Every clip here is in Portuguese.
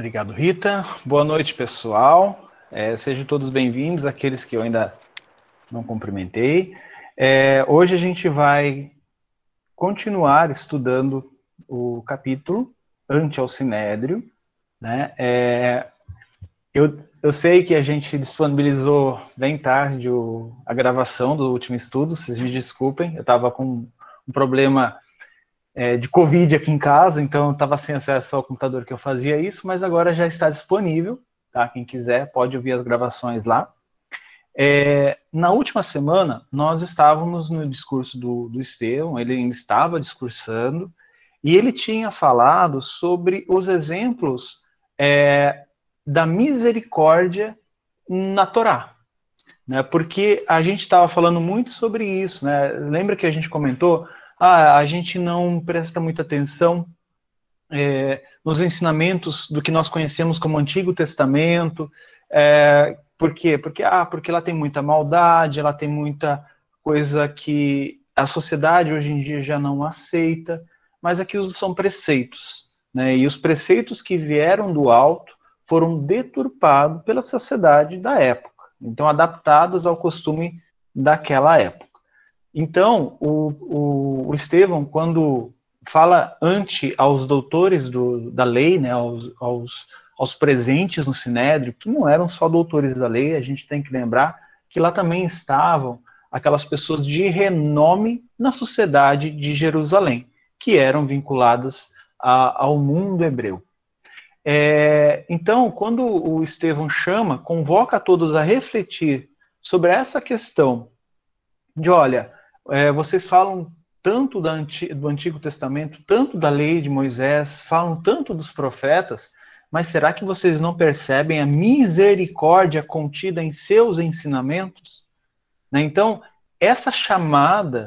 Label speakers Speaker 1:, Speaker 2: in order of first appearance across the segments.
Speaker 1: Obrigado, Rita. Boa noite, pessoal. É, sejam todos bem-vindos, aqueles que eu ainda não cumprimentei. É, hoje a gente vai continuar estudando o capítulo ante ao Sinédrio. Né? É, eu, eu sei que a gente disponibilizou bem tarde o, a gravação do último estudo, vocês me desculpem, eu estava com um problema é, de Covid aqui em casa, então estava sem acesso ao computador que eu fazia isso, mas agora já está disponível, tá? Quem quiser pode ouvir as gravações lá. É, na última semana, nós estávamos no discurso do, do Estevão, ele estava discursando, e ele tinha falado sobre os exemplos é, da misericórdia na Torá. Né? Porque a gente estava falando muito sobre isso. Né? Lembra que a gente comentou ah, a gente não presta muita atenção é, nos ensinamentos do que nós conhecemos como Antigo Testamento. É, por quê? Porque, ah, porque ela tem muita maldade, ela tem muita coisa que a sociedade hoje em dia já não aceita, mas aquilo são preceitos. Né? E os preceitos que vieram do alto foram deturpados pela sociedade da época, então adaptados ao costume daquela época. Então, o, o, o Estevão, quando fala ante aos doutores do, da lei, né, aos, aos, aos presentes no Sinédrio, que não eram só doutores da lei, a gente tem que lembrar que lá também estavam aquelas pessoas de renome na sociedade de Jerusalém, que eram vinculadas a, ao mundo hebreu. É, então, quando o Estevão chama, convoca todos a refletir sobre essa questão de, olha, é, vocês falam tanto do Antigo Testamento, tanto da lei de Moisés, falam tanto dos profetas, mas será que vocês não percebem a misericórdia contida em seus ensinamentos? Né? Então, essa chamada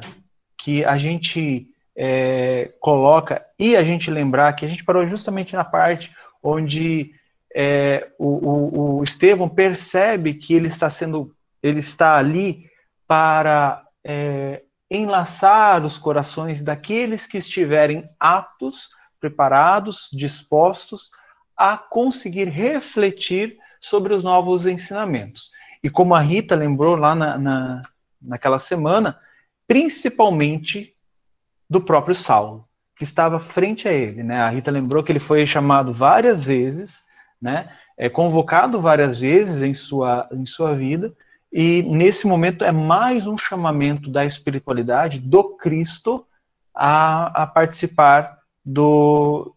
Speaker 1: que a gente é, coloca e a gente lembrar que a gente parou justamente na parte onde é, o, o, o Estevão percebe que ele está sendo, ele está ali para é, enlaçar os corações daqueles que estiverem aptos, preparados, dispostos a conseguir refletir sobre os novos ensinamentos. E como a Rita lembrou lá na, na, naquela semana, principalmente do próprio Saulo, que estava frente a ele. Né? A Rita lembrou que ele foi chamado várias vezes, né? é convocado várias vezes em sua, em sua vida, e nesse momento é mais um chamamento da espiritualidade do Cristo a, a participar do,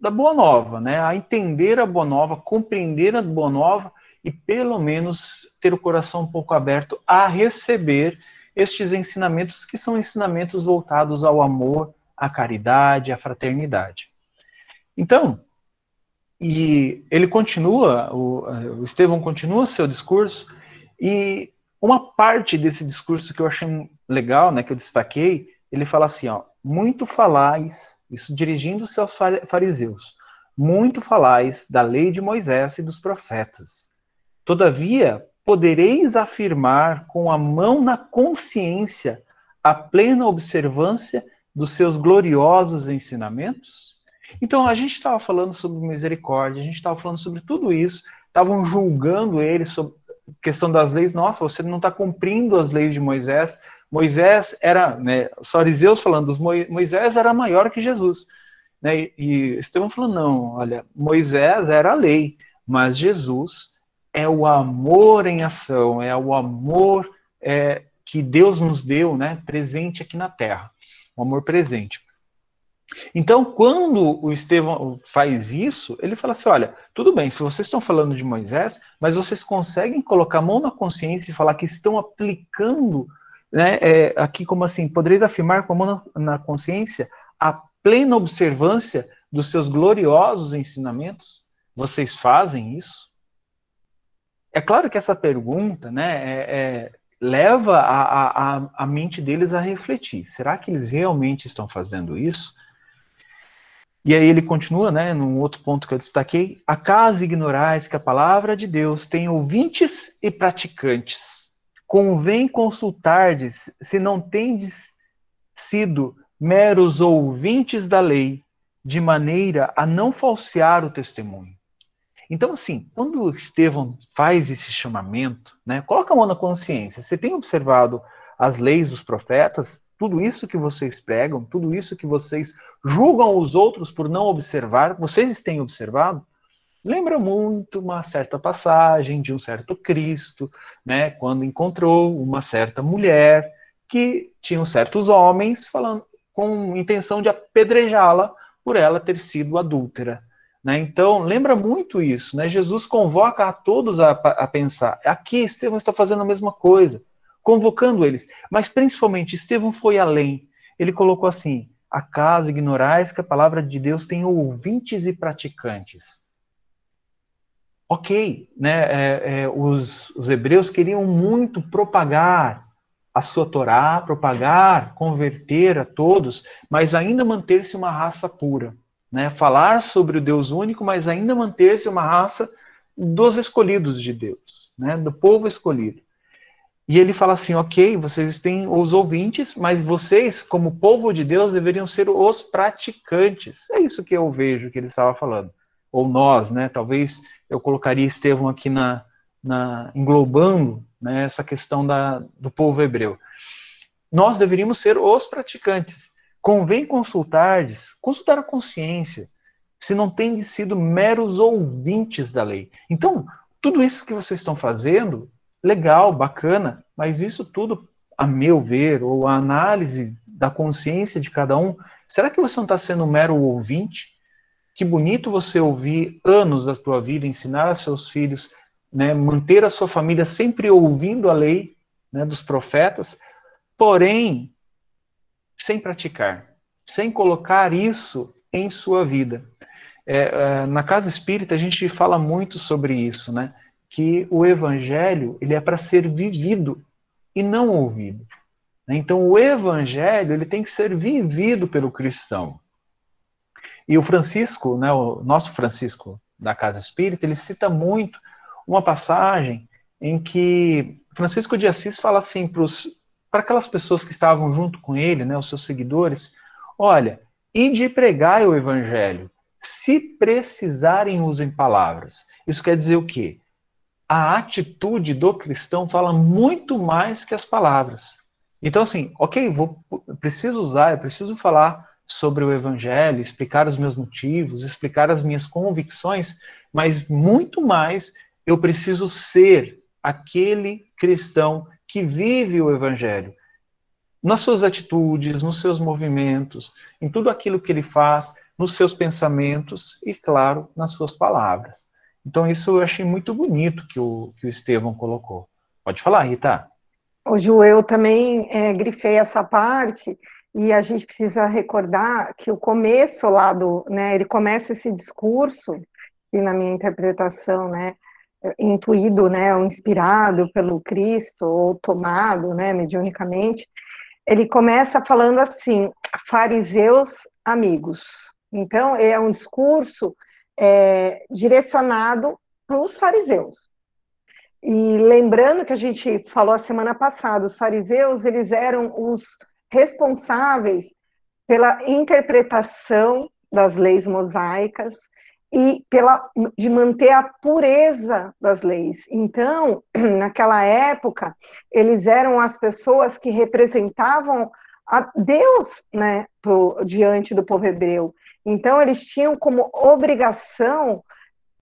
Speaker 1: da Boa Nova, né? a entender a Boa Nova, compreender a Boa Nova e pelo menos ter o coração um pouco aberto a receber estes ensinamentos que são ensinamentos voltados ao amor, à caridade, à fraternidade. Então, e ele continua, o, o Estevão continua seu discurso e uma parte desse discurso que eu achei legal, né, que eu destaquei, ele fala assim, ó, muito falais, isso dirigindo-se aos fariseus, muito falais da lei de Moisés e dos profetas. Todavia, podereis afirmar com a mão na consciência a plena observância dos seus gloriosos ensinamentos? Então, a gente estava falando sobre misericórdia, a gente estava falando sobre tudo isso, estavam julgando ele sobre, questão das leis, nossa, você não está cumprindo as leis de Moisés. Moisés era, né, os fariseus falando, Moisés era maior que Jesus. Né, e Estevão falando, não, olha, Moisés era a lei, mas Jesus é o amor em ação, é o amor é, que Deus nos deu, né, presente aqui na terra, o amor presente. Então, quando o Estevão faz isso, ele fala assim: olha, tudo bem, se vocês estão falando de Moisés, mas vocês conseguem colocar a mão na consciência e falar que estão aplicando, né, é, aqui como assim, podereis afirmar com a mão na, na consciência a plena observância dos seus gloriosos ensinamentos? Vocês fazem isso? É claro que essa pergunta, né, é, é, leva a, a, a mente deles a refletir: será que eles realmente estão fazendo isso? E aí ele continua, né, num outro ponto que eu destaquei, acaso ignorais que a palavra de Deus tem ouvintes e praticantes. Convém consultardes se não tendes sido meros ouvintes da lei, de maneira a não falsear o testemunho. Então, assim, quando Estevão faz esse chamamento, né, coloca a mão na consciência. Você tem observado as leis dos profetas? Tudo isso que vocês pregam, tudo isso que vocês julgam os outros por não observar, vocês têm observado? Lembra muito uma certa passagem de um certo Cristo, né, quando encontrou uma certa mulher que tinham certos homens falando com intenção de apedrejá-la por ela ter sido adúltera. Né? Então, lembra muito isso. Né? Jesus convoca a todos a, a pensar. Aqui, Estevão está fazendo a mesma coisa, convocando eles. Mas, principalmente, Estevão foi além. Ele colocou assim: acaso ignorais que a palavra de Deus tem ouvintes e praticantes? ok, né, é, é, os, os hebreus queriam muito propagar a sua Torá, propagar, converter a todos, mas ainda manter-se uma raça pura. Né? Falar sobre o Deus único, mas ainda manter-se uma raça dos escolhidos de Deus, né? do povo escolhido. E ele fala assim: ok, vocês têm os ouvintes, mas vocês, como povo de Deus, deveriam ser os praticantes. É isso que eu vejo que ele estava falando ou nós, né? Talvez eu colocaria Estevão aqui na, na englobando né, essa questão da, do povo hebreu. Nós deveríamos ser os praticantes. Convém consultar, consultar a consciência, se não tem sido meros ouvintes da lei. Então, tudo isso que vocês estão fazendo, legal, bacana, mas isso tudo, a meu ver, ou a análise da consciência de cada um, será que você não está sendo um mero ouvinte? Que bonito você ouvir anos da tua vida, ensinar a seus filhos, né, manter a sua família sempre ouvindo a lei né, dos profetas, porém, sem praticar, sem colocar isso em sua vida. É, é, na casa espírita a gente fala muito sobre isso, né? Que o evangelho ele é para ser vivido e não ouvido. Então o evangelho ele tem que ser vivido pelo cristão. E o Francisco, né, o nosso Francisco da Casa Espírita, ele cita muito uma passagem em que Francisco de Assis fala assim para aquelas pessoas que estavam junto com ele, né, os seus seguidores, olha, ide pregar o evangelho. Se precisarem, usem palavras. Isso quer dizer o quê? A atitude do cristão fala muito mais que as palavras. Então, assim, ok, vou, preciso usar, eu preciso falar sobre o Evangelho, explicar os meus motivos, explicar as minhas convicções, mas muito mais eu preciso ser aquele cristão que vive o Evangelho. Nas suas atitudes, nos seus movimentos, em tudo aquilo que ele faz, nos seus pensamentos e, claro, nas suas palavras. Então, isso eu achei muito bonito que o, que o Estevão colocou. Pode falar, Rita.
Speaker 2: O Ju, eu também é, grifei essa parte e a gente precisa recordar que o começo lá do, né, ele começa esse discurso, e na minha interpretação, né, intuído, né, ou inspirado pelo Cristo, ou tomado, né, mediunicamente, ele começa falando assim, fariseus amigos. Então, é um discurso é, direcionado para os fariseus. E lembrando que a gente falou a semana passada, os fariseus, eles eram os responsáveis pela interpretação das leis mosaicas e pela de manter a pureza das leis. Então, naquela época, eles eram as pessoas que representavam a Deus, né, pro, diante do povo hebreu. Então, eles tinham como obrigação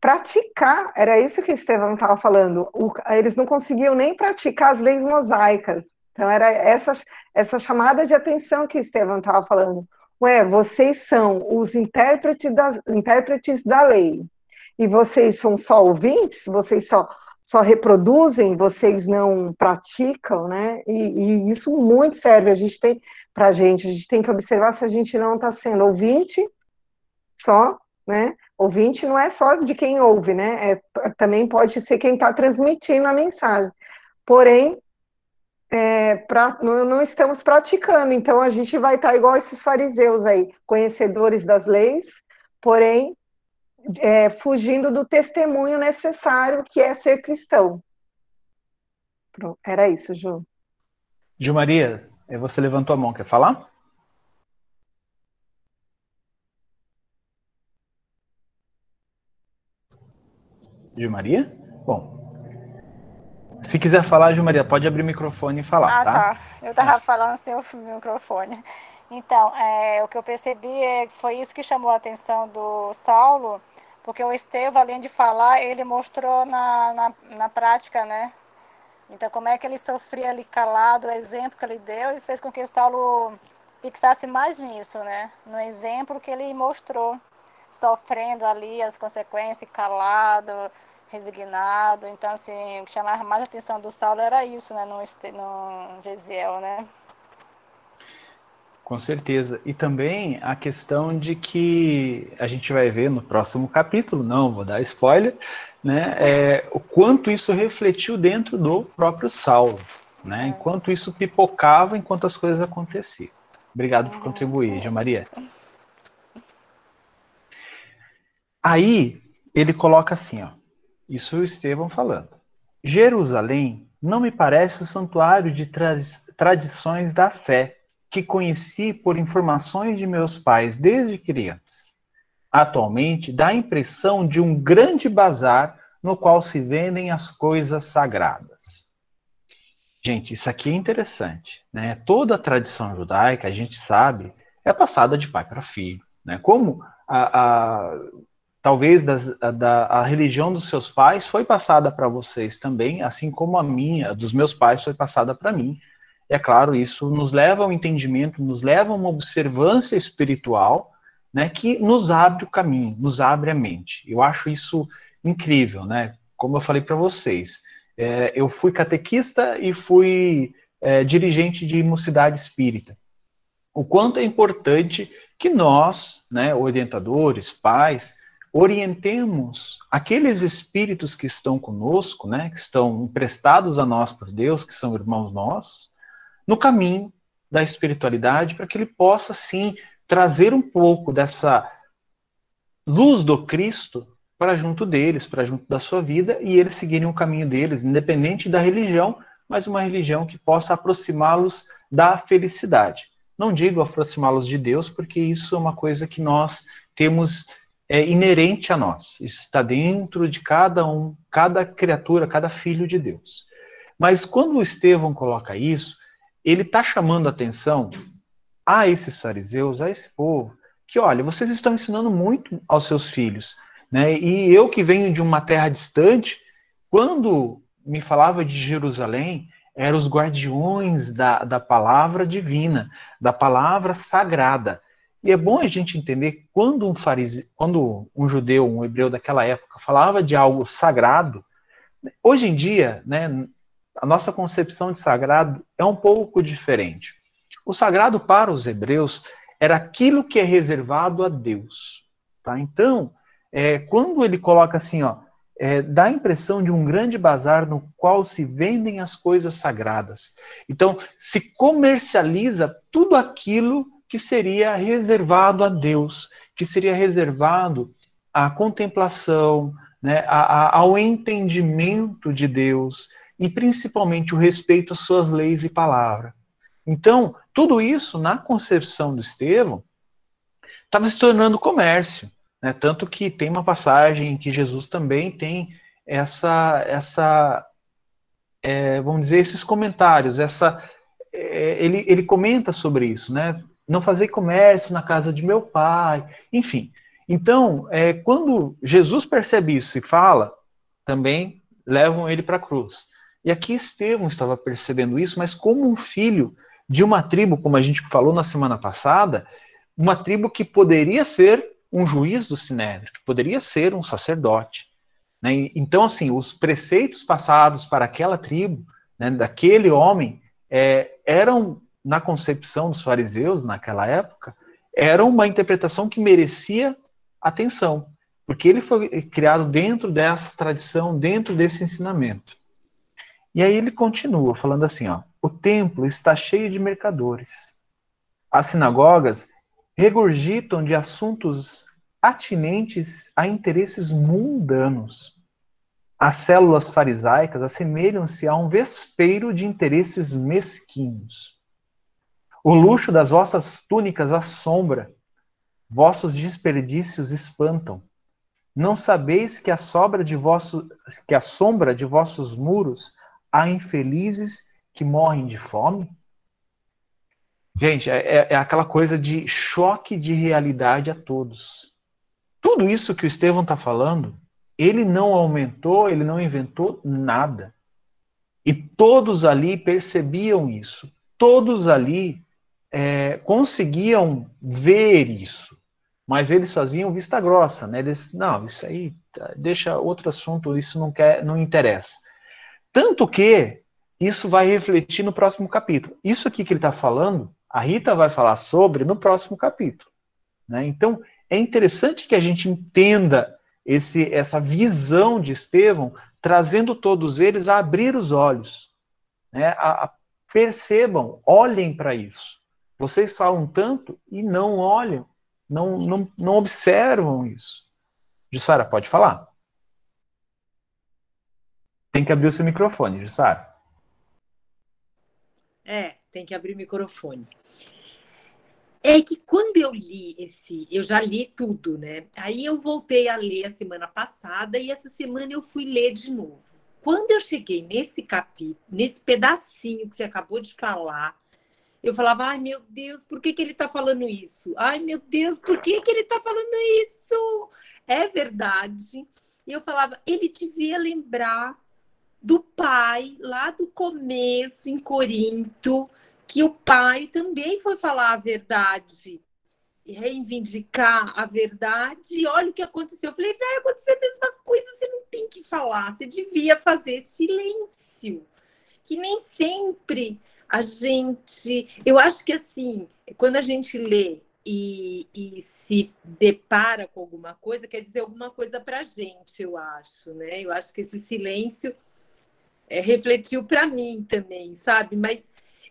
Speaker 2: praticar, era isso que Estevão estava falando, o, eles não conseguiam nem praticar as leis mosaicas, então, era essa, essa chamada de atenção que Estevão estava falando. Ué, vocês são os intérpretes da, intérpretes da lei, e vocês são só ouvintes, vocês só, só reproduzem, vocês não praticam, né? E, e isso muito serve, a gente tem, para a gente, a gente tem que observar se a gente não está sendo ouvinte só, né? Ouvinte não é só de quem ouve, né? É, também pode ser quem está transmitindo a mensagem. Porém, é, pra, não, não, estamos praticando, então a gente vai estar igual esses fariseus aí, conhecedores das leis, porém é, fugindo do testemunho necessário que é ser cristão. Pronto, era isso, Ju.
Speaker 1: Ju Maria, você levantou a mão, quer falar? de Maria? Bom, se quiser falar, Ju Maria, pode abrir o microfone e falar,
Speaker 3: ah, tá? tá. Eu estava falando sem o microfone. Então, é, o que eu percebi é, foi isso que chamou a atenção do Saulo, porque o Estevão, além de falar, ele mostrou na, na, na prática, né? Então, como é que ele sofria ali calado, o exemplo que ele deu, e fez com que Saulo fixasse mais nisso, né? No exemplo que ele mostrou, sofrendo ali as consequências, calado, resignado. Então, assim, o que chamava mais a atenção do Saulo era isso, né? No, no Gesiel, né?
Speaker 1: Com certeza. E também a questão de que a gente vai ver no próximo capítulo, não vou dar spoiler, né? É, o quanto isso refletiu dentro do próprio Saulo, né? Enquanto isso pipocava enquanto as coisas aconteciam. Obrigado por contribuir, Jean Maria. Aí ele coloca assim, ó. Isso o Estevão falando. Jerusalém não me parece o santuário de tra tradições da fé que conheci por informações de meus pais desde criança. Atualmente, dá a impressão de um grande bazar no qual se vendem as coisas sagradas. Gente, isso aqui é interessante. Né? Toda a tradição judaica, a gente sabe, é passada de pai para filho. Né? Como a, a talvez da, da, a religião dos seus pais foi passada para vocês também, assim como a minha, dos meus pais, foi passada para mim. É claro, isso nos leva ao entendimento, nos leva a uma observância espiritual, né, que nos abre o caminho, nos abre a mente. Eu acho isso incrível, né? Como eu falei para vocês, é, eu fui catequista e fui é, dirigente de mocidade espírita. O quanto é importante que nós, né, orientadores, pais, orientemos aqueles espíritos que estão conosco, né, que estão emprestados a nós por Deus, que são irmãos nossos, no caminho da espiritualidade, para que ele possa, sim, trazer um pouco dessa luz do Cristo para junto deles, para junto da sua vida, e eles seguirem o caminho deles, independente da religião, mas uma religião que possa aproximá-los da felicidade. Não digo aproximá-los de Deus, porque isso é uma coisa que nós temos é, inerente a nós. Isso está dentro de cada um, cada criatura, cada filho de Deus. Mas quando o Estevão coloca isso, ele está chamando atenção a esses fariseus, a esse povo, que olha, vocês estão ensinando muito aos seus filhos, né? E eu que venho de uma terra distante, quando me falava de Jerusalém, eram os guardiões da, da palavra divina, da palavra sagrada. E é bom a gente entender quando um fariseu, quando um judeu, um hebreu daquela época falava de algo sagrado, hoje em dia, né, a nossa concepção de sagrado é um pouco diferente. O sagrado para os hebreus era aquilo que é reservado a Deus. Tá? Então, é, quando ele coloca assim, ó, é, dá a impressão de um grande bazar no qual se vendem as coisas sagradas. Então, se comercializa tudo aquilo que seria reservado a Deus, que seria reservado à contemplação, né, ao entendimento de Deus, e principalmente o respeito às suas leis e palavra. Então, tudo isso, na concepção do Estevão, estava se tornando comércio. Né? Tanto que tem uma passagem em que Jesus também tem essa, essa é, vamos dizer, esses comentários, essa, é, ele, ele comenta sobre isso, né? Não fazer comércio na casa de meu pai, enfim. Então, é, quando Jesus percebe isso e fala, também levam ele para a cruz. E aqui Estevão estava percebendo isso, mas como um filho de uma tribo, como a gente falou na semana passada, uma tribo que poderia ser um juiz do Sinédrio, que poderia ser um sacerdote. Né? Então, assim, os preceitos passados para aquela tribo, né, daquele homem, é, eram, na concepção dos fariseus naquela época, eram uma interpretação que merecia atenção, porque ele foi criado dentro dessa tradição, dentro desse ensinamento. E aí ele continua falando assim, ó: "O templo está cheio de mercadores. As sinagogas regurgitam de assuntos atinentes a interesses mundanos. As células farisaicas assemelham-se a um vespeiro de interesses mesquinhos. O luxo das vossas túnicas assombra, vossos desperdícios espantam. Não sabeis que a sobra de vosso, que a sombra de vossos muros há infelizes que morrem de fome? Gente, é, é, é aquela coisa de choque de realidade a todos. Tudo isso que o Estevão está falando, ele não aumentou, ele não inventou nada. E todos ali percebiam isso. Todos ali é, conseguiam ver isso. Mas eles faziam vista grossa, né? Eles, não, isso aí, tá, deixa outro assunto, isso não quer, não interessa. Tanto que isso vai refletir no próximo capítulo. Isso aqui que ele está falando, a Rita vai falar sobre no próximo capítulo. Né? Então, é interessante que a gente entenda esse, essa visão de Estevão, trazendo todos eles a abrir os olhos, né? a, a percebam, olhem para isso. Vocês falam tanto e não olham, não, não, não observam isso. Jussara, pode falar. Tem que abrir o seu microfone, Jussara.
Speaker 4: É, tem que abrir o microfone. É que quando eu li esse, eu já li tudo, né? Aí eu voltei a ler a semana passada e essa semana eu fui ler de novo. Quando eu cheguei nesse capítulo, nesse pedacinho que você acabou de falar, eu falava, ai meu Deus, por que, que ele está falando isso? Ai meu Deus, por que, que ele está falando isso? É verdade. E eu falava, ele devia lembrar do pai lá do começo em Corinto, que o pai também foi falar a verdade e reivindicar a verdade. E olha o que aconteceu. Eu falei, vai acontecer a mesma coisa, você não tem que falar, você devia fazer silêncio. Que nem sempre a gente. Eu acho que assim, quando a gente lê e, e se depara com alguma coisa, quer dizer alguma coisa para a gente, eu acho, né? Eu acho que esse silêncio é, refletiu para mim também, sabe? Mas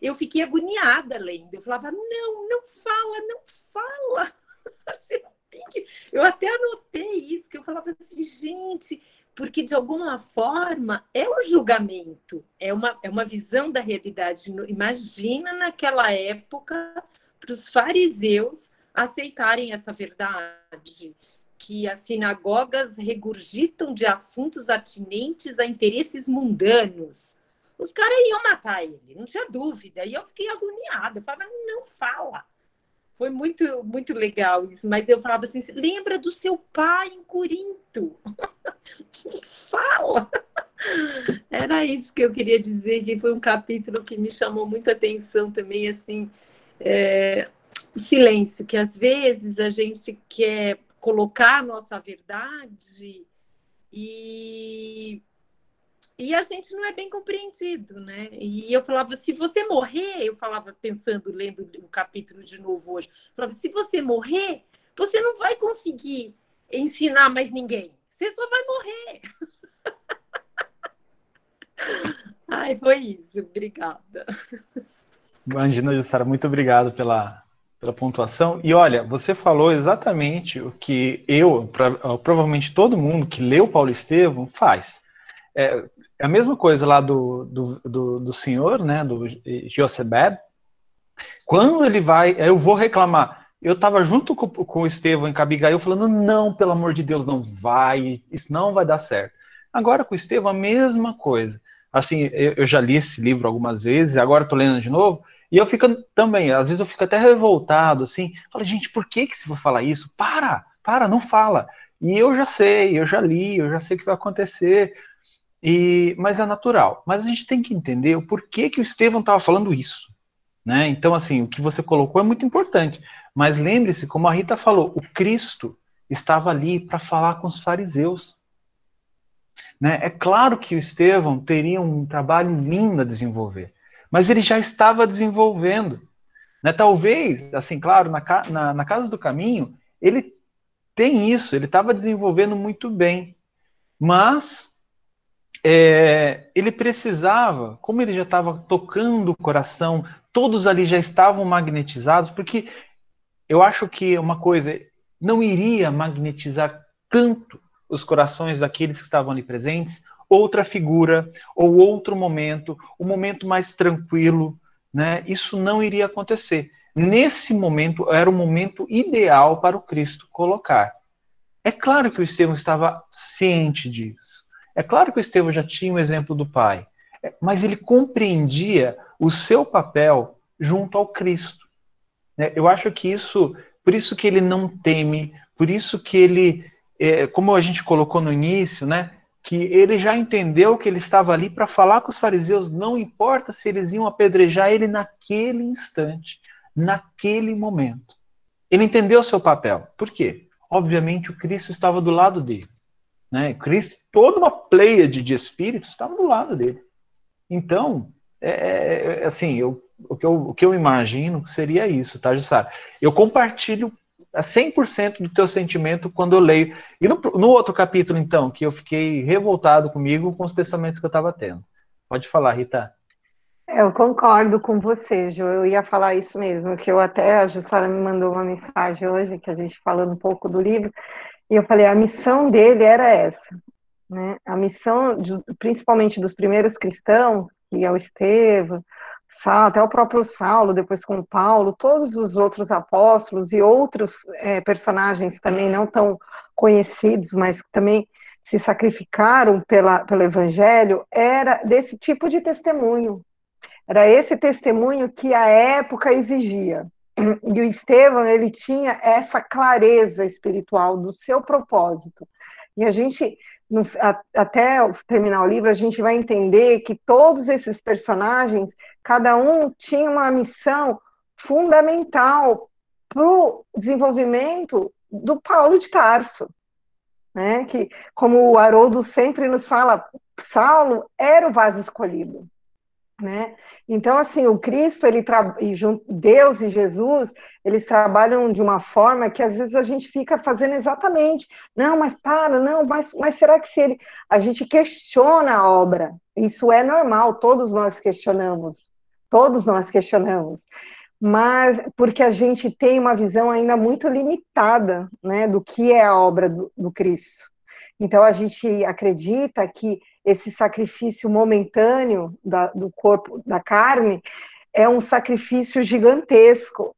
Speaker 4: eu fiquei agoniada lendo. Eu falava, não, não fala, não fala. Eu até anotei isso, que eu falava assim, gente, porque de alguma forma é um julgamento, é uma, é uma visão da realidade. Imagina naquela época para os fariseus aceitarem essa verdade, que as sinagogas regurgitam de assuntos atinentes a interesses mundanos os caras iam matar ele, não tinha dúvida. E eu fiquei agoniada. Eu falava, não fala. Foi muito, muito legal isso. Mas eu falava assim: lembra do seu pai em Corinto? fala. Era isso que eu queria dizer, que foi um capítulo que me chamou muita atenção também, assim, é, o silêncio, que às vezes a gente quer colocar a nossa verdade e e a gente não é bem compreendido, né? E eu falava, se você morrer, eu falava pensando, lendo o capítulo de novo hoje, falava, se você morrer, você não vai conseguir ensinar mais ninguém. Você só vai morrer. Ai, foi isso. Obrigada.
Speaker 1: Imagina, Jussara, muito obrigado pela, pela pontuação. E olha, você falou exatamente o que eu, pra, provavelmente todo mundo que leu Paulo Estevam faz. É, é a mesma coisa lá do, do, do, do senhor, né, do Josebed. Quando ele vai, eu vou reclamar. Eu estava junto com, com o Estevão em Cabigail falando, não, pelo amor de Deus, não vai, isso não vai dar certo. Agora com o Estevão, a mesma coisa. Assim, eu, eu já li esse livro algumas vezes, agora estou lendo de novo, e eu fico também, às vezes eu fico até revoltado, assim, falo, gente, por que que se for falar isso? Para, para, não fala. E eu já sei, eu já li, eu já sei o que vai acontecer. E, mas é natural. Mas a gente tem que entender o porquê que o Estevão estava falando isso. Né? Então, assim, o que você colocou é muito importante. Mas lembre-se, como a Rita falou, o Cristo estava ali para falar com os fariseus. Né? É claro que o Estevão teria um trabalho lindo a desenvolver, mas ele já estava desenvolvendo. Né? Talvez, assim, claro, na, na, na Casa do Caminho, ele tem isso, ele estava desenvolvendo muito bem. Mas é, ele precisava, como ele já estava tocando o coração, todos ali já estavam magnetizados, porque eu acho que uma coisa não iria magnetizar tanto os corações daqueles que estavam ali presentes, outra figura ou outro momento, um momento mais tranquilo, né? Isso não iria acontecer. Nesse momento era o momento ideal para o Cristo colocar. É claro que o Estevão estava ciente disso. É claro que o Estevão já tinha o exemplo do pai, mas ele compreendia o seu papel junto ao Cristo. Né? Eu acho que isso, por isso que ele não teme, por isso que ele, é, como a gente colocou no início, né, que ele já entendeu que ele estava ali para falar com os fariseus, não importa se eles iam apedrejar ele naquele instante, naquele momento. Ele entendeu seu papel. Por quê? Obviamente o Cristo estava do lado dele. Né? Cristo, toda uma pleia de espíritos estava do lado dele. Então, é, é, é assim, eu, o, que eu, o que eu imagino seria isso, tá, Jussara? Eu compartilho a 100% do teu sentimento quando eu leio. E no, no, outro capítulo, então, que eu fiquei revoltado comigo com os pensamentos que eu estava tendo. Pode falar, Rita.
Speaker 2: Eu concordo com você, Ju. Eu ia falar isso mesmo, que eu até, a Jussara me mandou uma mensagem hoje, que a gente falando um pouco do livro, e eu falei, a missão dele era essa. Né? A missão, de, principalmente dos primeiros cristãos, que é o Estevão, até o próprio Saulo, depois com Paulo, todos os outros apóstolos e outros é, personagens também não tão conhecidos, mas que também se sacrificaram pela, pelo Evangelho, era desse tipo de testemunho. Era esse testemunho que a época exigia. E o Estevão, ele tinha essa clareza espiritual do seu propósito. E a gente até terminar o livro, a gente vai entender que todos esses personagens, cada um tinha uma missão fundamental para o desenvolvimento do Paulo de Tarso. Né? Que, como o Haroldo sempre nos fala, Saulo era o vaso escolhido. Né? Então, assim, o Cristo, ele e Deus e Jesus, eles trabalham de uma forma que às vezes a gente fica fazendo exatamente, não, mas para, não, mas, mas será que se ele. A gente questiona a obra, isso é normal, todos nós questionamos, todos nós questionamos, mas porque a gente tem uma visão ainda muito limitada né, do que é a obra do, do Cristo. Então, a gente acredita que esse sacrifício momentâneo da, do corpo, da carne, é um sacrifício gigantesco.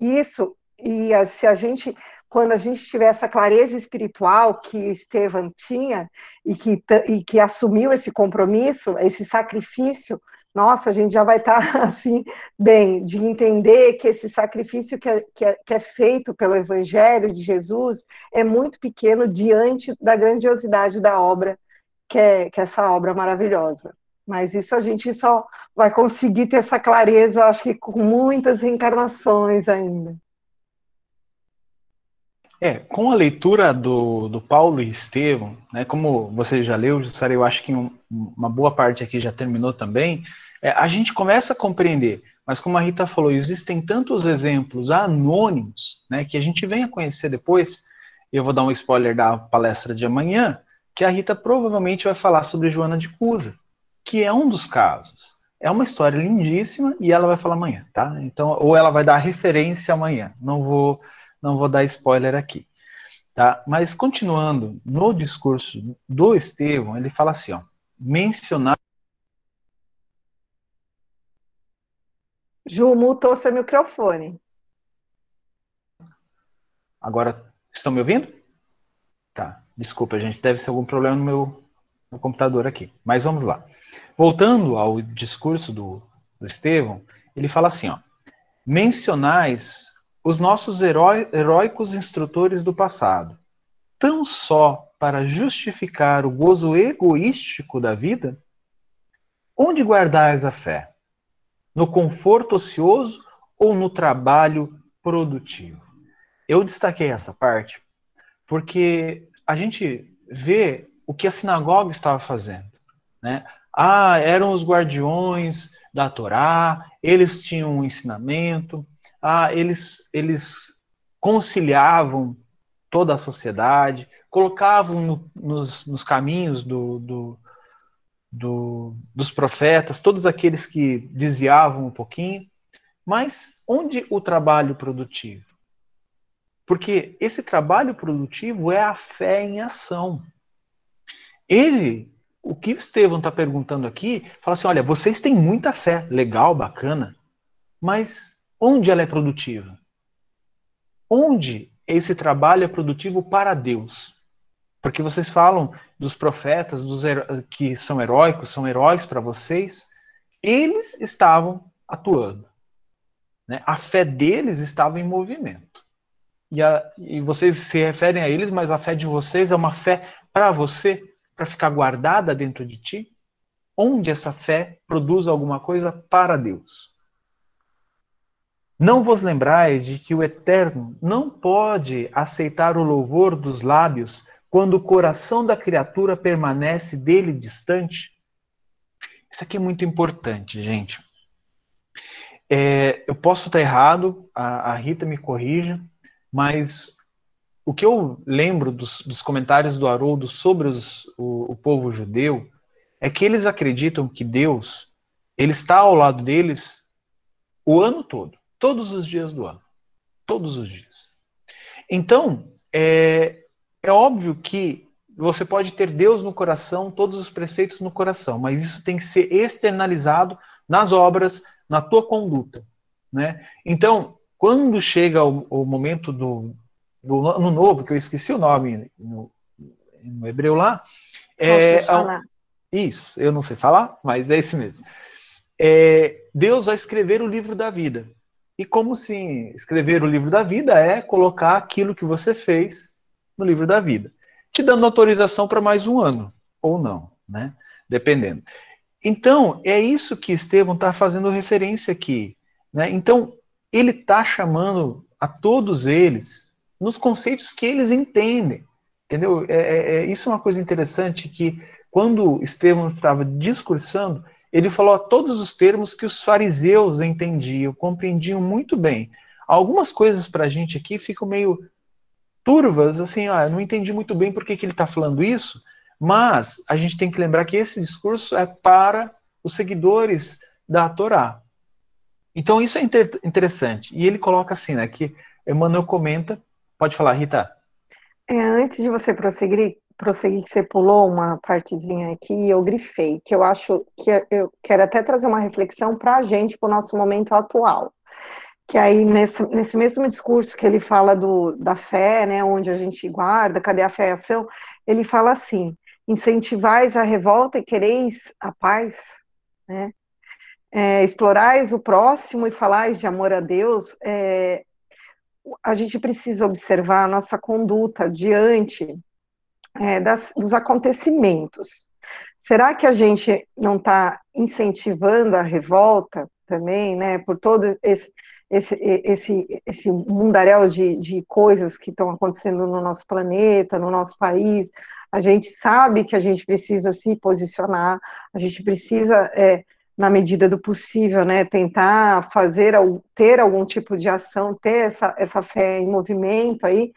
Speaker 2: Isso, e se a gente, quando a gente tiver essa clareza espiritual que Estevam tinha e que, e que assumiu esse compromisso, esse sacrifício, nossa, a gente já vai estar tá, assim, bem, de entender que esse sacrifício que é, que, é, que é feito pelo Evangelho de Jesus é muito pequeno diante da grandiosidade da obra que é, que é essa obra maravilhosa. Mas isso a gente só vai conseguir ter essa clareza, eu acho que com muitas reencarnações ainda.
Speaker 1: É, com a leitura do, do Paulo e Estevão, né, como você já leu, Jussara, eu acho que um, uma boa parte aqui já terminou também, é, a gente começa a compreender, mas como a Rita falou, existem tantos exemplos anônimos, né, que a gente vem a conhecer depois, eu vou dar um spoiler da palestra de amanhã, que a Rita provavelmente vai falar sobre Joana de Cusa, que é um dos casos. É uma história lindíssima e ela vai falar amanhã, tá? Então, ou ela vai dar referência amanhã. Não vou, não vou dar spoiler aqui, tá? Mas continuando no discurso do Estevão, ele fala assim, ó, mencionar
Speaker 2: Ju, mutou seu microfone.
Speaker 1: Agora, estão me ouvindo? Tá. Desculpa, gente, deve ser algum problema no meu no computador aqui. Mas vamos lá. Voltando ao discurso do, do Estevão, ele fala assim, ó, mencionais os nossos heró heróicos instrutores do passado, tão só para justificar o gozo egoístico da vida? Onde guardais a fé? No conforto ocioso ou no trabalho produtivo? Eu destaquei essa parte porque a gente vê o que a sinagoga estava fazendo. Né? Ah, eram os guardiões da Torá, eles tinham um ensinamento, ah, eles, eles conciliavam toda a sociedade, colocavam no, nos, nos, caminhos do, do, do, dos profetas, todos aqueles que desviavam um pouquinho, mas onde o trabalho produtivo? Porque esse trabalho produtivo é a fé em ação. Ele, o que o Estevão está perguntando aqui, fala assim: olha, vocês têm muita fé, legal, bacana, mas onde ela é produtiva? Onde esse trabalho é produtivo para Deus. Porque vocês falam dos profetas, dos que são heróicos, são heróis para vocês, eles estavam atuando. Né? A fé deles estava em movimento. E, a, e vocês se referem a eles, mas a fé de vocês é uma fé para você, para ficar guardada dentro de ti? Onde essa fé produz alguma coisa para Deus? Não vos lembrais de que o Eterno não pode aceitar o louvor dos lábios quando o coração da criatura permanece dele distante? Isso aqui é muito importante, gente. É, eu posso estar errado, a, a, Rita me corrija, mas o que eu lembro dos, dos comentários do Haroldo sobre os, o, o povo judeu é que eles acreditam que Deus ele está ao lado deles o ano todo, todos os dias do ano, todos os dias. Então, é, é óbvio que você pode ter Deus no coração, todos os preceitos no coração, mas isso tem que ser externalizado nas obras, na tua conduta. Né? Então, quando chega o, o momento do, do, ano novo, que eu esqueci o nome no, no hebreu lá. É, falar. Isso, eu não sei falar, mas é esse mesmo. É, Deus vai escrever o livro da vida. E como se escrever o livro da vida é colocar aquilo que você fez no livro da vida, te dando autorização para mais um ano, ou não, né? Dependendo. Então, é isso que Estevão está fazendo referência aqui. Né? Então, ele está chamando a todos eles nos conceitos que eles entendem. Entendeu? É, é, é, isso é uma coisa interessante que, quando Estevão estava discursando, ele falou a todos os termos que os fariseus entendiam, compreendiam muito bem. Algumas coisas para a gente aqui ficam meio turvas, assim, ah, não entendi muito bem por que, que ele está falando isso, mas a gente tem que lembrar que esse discurso é para os seguidores da Torá. Então isso é inter interessante. E ele coloca assim, né, que Emmanuel comenta, pode falar, Rita.
Speaker 2: É, antes de você prosseguir, prosseguir, que você pulou uma partezinha aqui, e eu grifei, que eu acho que eu quero até trazer uma reflexão para a gente, para o nosso momento atual. Que aí, nesse, nesse mesmo discurso que ele fala do, da fé, né, onde a gente guarda, cadê a fé e a ação, ele fala assim: incentivais a revolta e quereis a paz, né? É, explorais o próximo e falais de amor a Deus, é, a gente precisa observar a nossa conduta diante é, das, dos acontecimentos. Será que a gente não está incentivando a revolta também, né, por todo esse, esse, esse, esse mundaréu de, de coisas que estão acontecendo no nosso planeta, no nosso país, a gente sabe que a gente precisa se posicionar, a gente precisa, é, na medida do possível, né, tentar fazer, ter algum tipo de ação, ter essa, essa fé em movimento aí,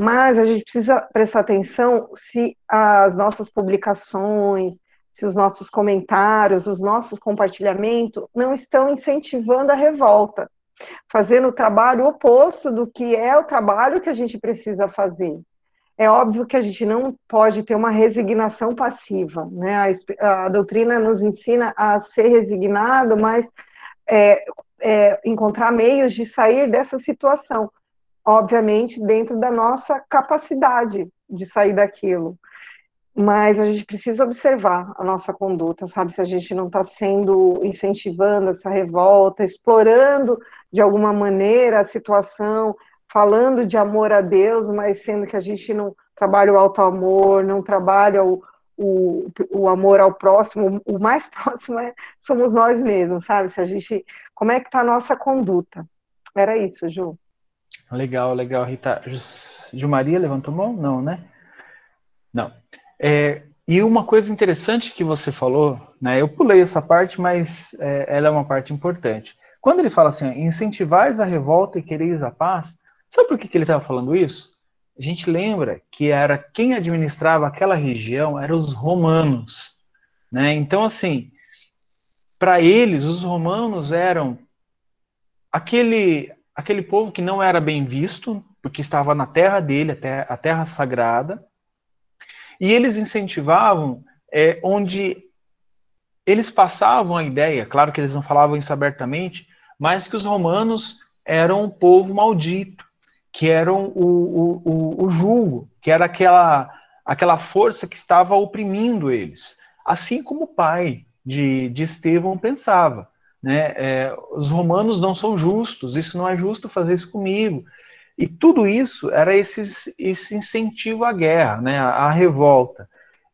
Speaker 2: mas a gente precisa prestar atenção se as nossas publicações, se os nossos comentários, os nossos compartilhamentos não estão incentivando a revolta, fazendo o trabalho oposto do que é o trabalho que a gente precisa fazer. É óbvio que a gente não pode ter uma resignação passiva, né? A, a doutrina nos ensina a ser resignado, mas é, é, encontrar meios de sair dessa situação, obviamente dentro da nossa capacidade de sair daquilo. Mas a gente precisa observar a nossa conduta, sabe? Se a gente não está sendo incentivando essa revolta, explorando de alguma maneira a situação, falando de amor a Deus, mas sendo que a gente não trabalha o alto amor, não trabalha o, o, o amor ao próximo, o mais próximo é, somos nós mesmos, sabe? Se a gente, como é que está a nossa conduta? Era isso, Ju.
Speaker 1: Legal, legal, Rita. Ju Maria levantou a mão? Não, né? Não. É, e uma coisa interessante que você falou, né? Eu pulei essa parte, mas é, ela é uma parte importante. Quando ele fala assim, incentivais a revolta e quereis a paz, Sabe por que, que ele estava falando isso? A gente lembra que era quem administrava aquela região eram os romanos. Né? Então, assim, para eles, os romanos eram aquele, aquele povo que não era bem visto, porque estava na terra dele, a terra, a terra sagrada, e eles incentivavam é, onde eles passavam a ideia, claro que eles não falavam isso abertamente, mas que os romanos eram um povo maldito, que eram o, o, o, o julgo, que era aquela, aquela força que estava oprimindo eles. Assim como o pai de, de Estevão pensava. Né? É, os romanos não são justos, isso não é justo fazer isso comigo. E tudo isso era esse, esse incentivo à guerra, né? à, revolta.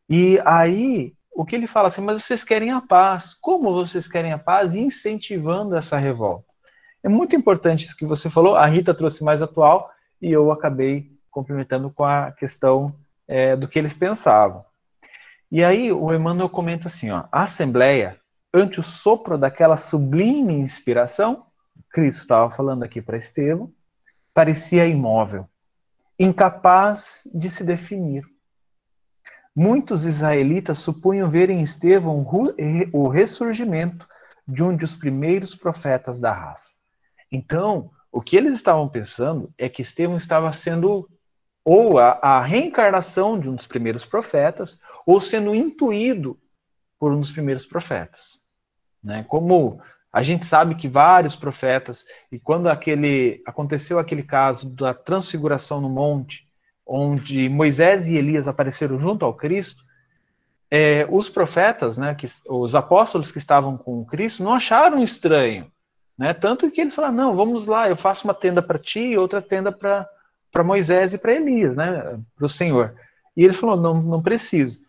Speaker 1: E aí, o que ele fala assim, mas vocês querem a paz. Como vocês querem a paz? Incentivando essa revolta. É muito importante isso que você falou. A Rita trouxe mais atual e eu acabei complementando com a questão é, do que eles pensavam. E aí o Emmanuel comenta assim, ó, a Assembleia, ante o sopro daquela sublime inspiração, Cristo estava falando aqui para Estevão, parecia imóvel, incapaz de se definir. Muitos israelitas supunham ver em Estevão o ressurgimento de um dos primeiros profetas da raça. Então, o que eles estavam pensando é que Estevão estava sendo ou a, a reencarnação de um dos primeiros profetas, ou sendo intuído por um dos primeiros profetas. Né? Como a gente sabe que vários profetas, e quando aquele aconteceu aquele caso da transfiguração no monte, onde Moisés e Elias apareceram junto ao Cristo, é, os profetas, né, que, os apóstolos que estavam com Cristo, não acharam estranho né? Tanto que eles falaram: não, vamos lá, eu faço uma tenda para ti e outra tenda para Moisés e para Elias, né? para o Senhor. E eles falaram: não, não precisa.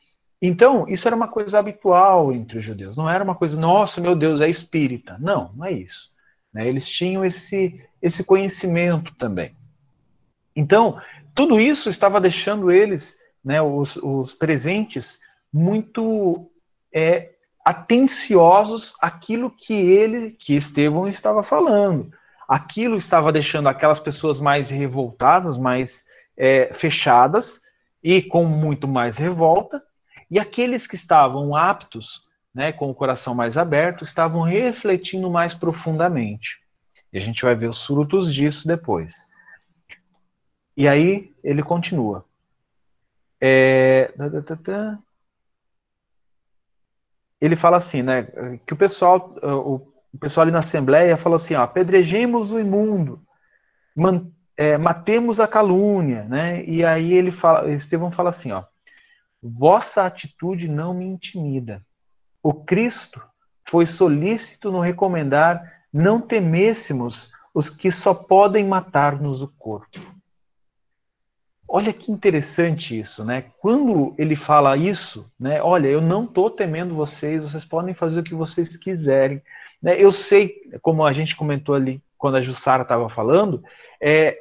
Speaker 1: Então, isso era uma coisa habitual entre os judeus, não era uma coisa, nossa, meu Deus, é espírita. Não, não é isso. Né? Eles tinham esse, esse conhecimento também. Então, tudo isso estava deixando eles, né, os, os presentes, muito é, atenciosos àquilo que ele, que Estevão estava falando. Aquilo estava deixando aquelas pessoas mais revoltadas, mais é, fechadas e com muito mais revolta, e aqueles que estavam aptos, né, com o coração mais aberto, estavam refletindo mais profundamente. E a gente vai ver os frutos disso depois. E aí ele continua. É ele fala assim, né, que o pessoal, o pessoal ali na Assembleia falou assim, ó, apedrejemos o imundo, é, matemos a calúnia, né, e aí ele fala, Estevão fala assim, ó, vossa atitude não me intimida. O Cristo foi solícito no recomendar não temêssemos os que só podem matar-nos o corpo. Olha que interessante isso, né? Quando ele fala isso, né? Olha, eu não estou temendo vocês, vocês podem fazer o que vocês quiserem. Né? Eu sei, como a gente comentou ali quando a Jussara estava falando, é,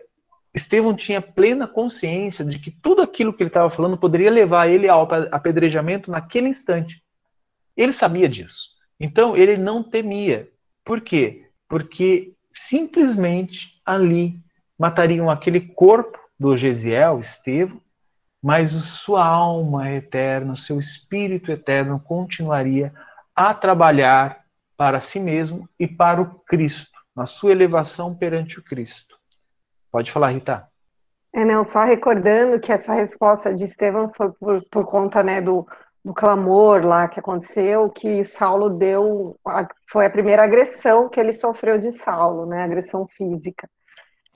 Speaker 1: Estevão tinha plena consciência de que tudo aquilo que ele estava falando poderia levar ele ao apedrejamento naquele instante. Ele sabia disso. Então ele não temia. Por quê? Porque simplesmente ali matariam aquele corpo do Gesiel, Estevão, mas sua alma eterna, seu espírito eterno continuaria a trabalhar para si mesmo e para o Cristo, na sua elevação perante o Cristo. Pode falar, Rita.
Speaker 2: É, não, só recordando que essa resposta de Estevão foi por, por conta né, do, do clamor lá que aconteceu, que Saulo deu, foi a primeira agressão que ele sofreu de Saulo, né, agressão física.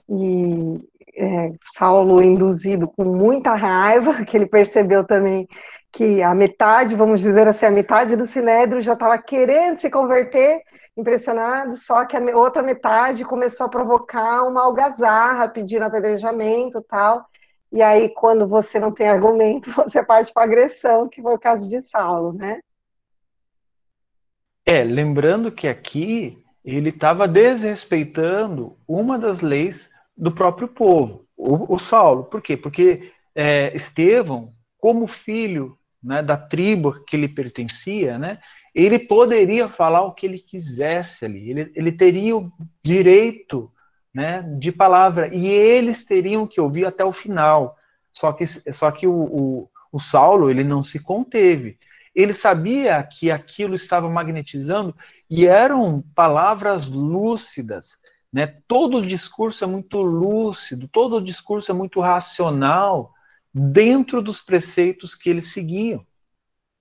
Speaker 2: E, é, Saulo induzido com muita raiva, que ele percebeu também que a metade, vamos dizer assim, a metade do Sinédrio já estava querendo se converter, impressionado, só que a outra metade começou a provocar uma algazarra, pedindo apedrejamento e tal. E aí, quando você não tem argumento, você parte para agressão, que foi o caso de Saulo, né?
Speaker 1: É, lembrando que aqui ele estava desrespeitando uma das leis do próprio povo, o, o Saulo. Por quê? Porque é, Estevão, como filho né, da tribo que ele pertencia, né, ele poderia falar o que ele quisesse ali, ele, ele teria o direito né, de palavra, e eles teriam que ouvir até o final. Só que, só que o, o, o Saulo ele não se conteve. Ele sabia que aquilo estava magnetizando e eram palavras lúcidas, né? Todo o discurso é muito lúcido, todo o discurso é muito racional dentro dos preceitos que eles seguiam.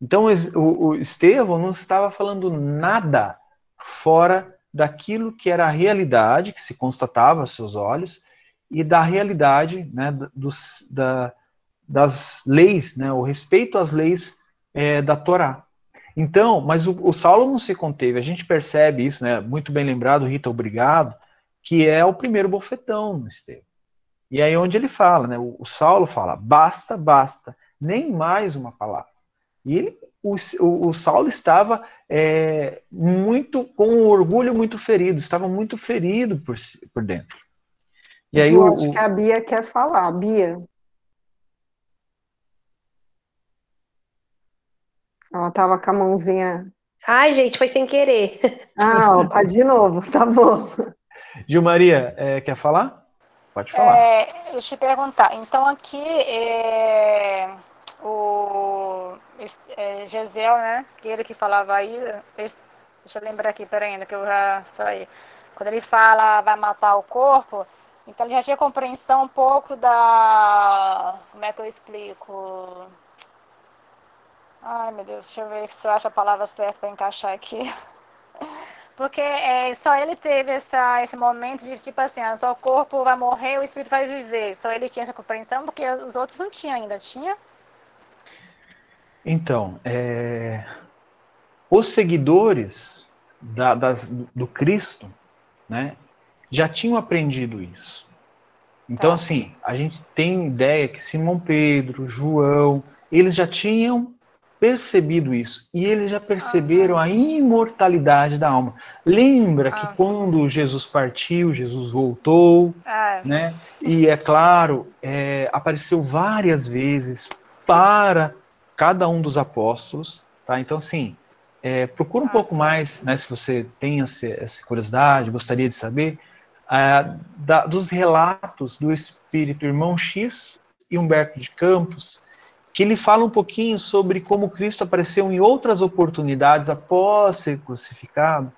Speaker 1: Então, o, Estevão não estava falando nada fora daquilo que era a realidade, que se constatava aos seus olhos, e da realidade né, dos, da, das leis, né, o respeito às leis é, da Torá. Então, mas o, o, Saulo não se conteve, a gente percebe isso, né, muito bem lembrado, Rita, obrigado, que é o primeiro bofetão no Estevão. E aí onde ele fala, né, o, o Saulo fala, basta, basta, nem mais uma palavra. E ele, o, o, o Saulo estava é, muito, com um orgulho muito ferido, estava muito ferido por, por dentro.
Speaker 2: E aí, Eu acho que a Bia quer falar. Bia. Ela estava com a mãozinha.
Speaker 5: Ai, gente, foi sem querer.
Speaker 2: Ah, ó, tá de novo, tá bom.
Speaker 1: Gil Maria, é, quer falar? Pode falar.
Speaker 3: É, deixa eu te perguntar. Então, aqui, é, o é, Gesel, né? Ele que falava aí. Deixa eu lembrar aqui, peraí, ainda que eu já saí. Quando ele fala vai matar o corpo, então ele já tinha compreensão um pouco da. Como é que eu explico? Ai, meu Deus, deixa eu ver se eu acho a palavra certa para encaixar aqui. Porque é, só ele teve essa, esse momento de tipo assim, ah, só o corpo vai morrer, o espírito vai viver. Só ele tinha essa compreensão, porque os outros não tinham ainda, tinha?
Speaker 1: Então, é, os seguidores da, das, do Cristo, né, já tinham aprendido isso. Então, tá. assim, a gente tem ideia que Simão Pedro, João, eles já tinham percebido isso. E eles já perceberam a imortalidade da alma. Lembra ah. que quando Jesus partiu, Jesus voltou, ah. né? E é claro, é, apareceu várias vezes para cada um dos apóstolos, tá? Então, assim, é, procura um ah. pouco mais, né? Se você tem essa, essa curiosidade, gostaria de saber, é, da, dos relatos do Espírito Irmão X e Humberto de Campos, que ele fala um pouquinho sobre como Cristo apareceu em outras oportunidades após ser crucificado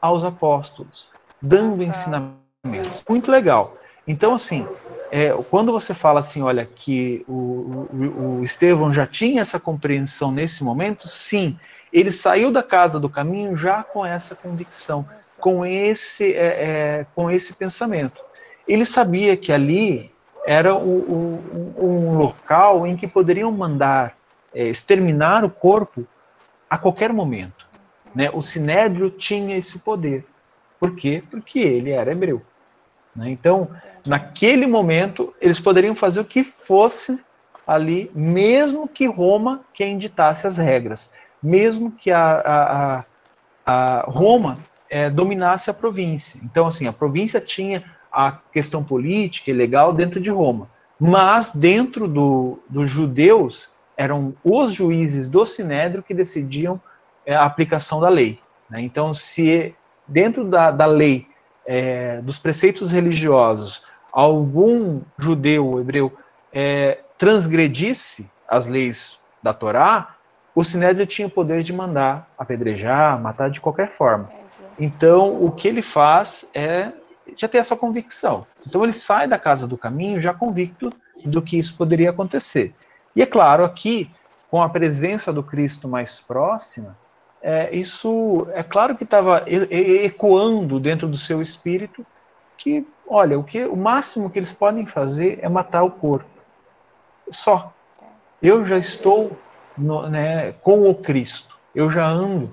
Speaker 1: aos apóstolos, dando ah, tá. ensinamentos. Muito legal. Então, assim, é, quando você fala assim, olha, que o, o, o Estevão já tinha essa compreensão nesse momento, sim, ele saiu da casa do caminho já com essa convicção, com esse, é, é, com esse pensamento. Ele sabia que ali era o, o, um local em que poderiam mandar é, exterminar o corpo a qualquer momento. Né? O Sinédrio tinha esse poder. Por quê? Porque ele era hebreu. Né? Então, naquele momento, eles poderiam fazer o que fosse ali, mesmo que Roma quem ditasse as regras, mesmo que a, a, a, Roma é, dominasse a província. Então, assim, a província tinha a questão política e legal dentro de Roma. Mas dentro do, dos judeus, eram os juízes do Sinédrio que decidiam é, a aplicação da lei. Né? Então, se dentro da, da lei, é, dos preceitos religiosos, algum judeu ou hebreu é, transgredisse as leis da Torá, o Sinédrio tinha o poder de mandar apedrejar, matar de qualquer forma. Então, o que ele faz é já ter essa convicção. Então ele sai da casa do caminho já convicto do que isso poderia acontecer. E é claro, aqui, com a presença do Cristo mais próxima, é, isso é claro que estava ecoando dentro do seu espírito que, olha, o, que, o máximo que eles podem fazer é matar o corpo. Só. Eu já estou no, né, com o Cristo. Eu já ando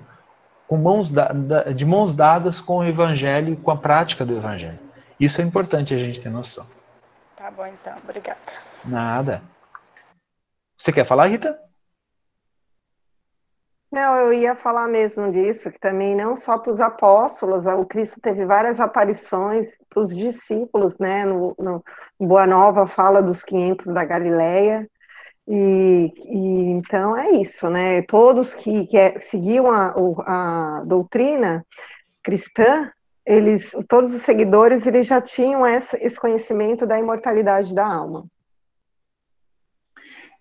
Speaker 1: com mãos da, de mãos dadas com o evangelho e com a prática do evangelho. Isso é importante a gente ter noção.
Speaker 3: Tá bom, então. Obrigada.
Speaker 1: Nada. Você quer falar, Rita?
Speaker 2: Não, eu ia falar mesmo disso, que também não só para os apóstolos, o Cristo teve várias aparições para os discípulos, né? No, no, Boa Nova fala dos 500 da Galileia, e, e, então é isso, né? Todos que, que é, seguiam a, a, doutrina cristã, eles, todos os seguidores, eles já tinham essa, esse conhecimento da imortalidade da alma.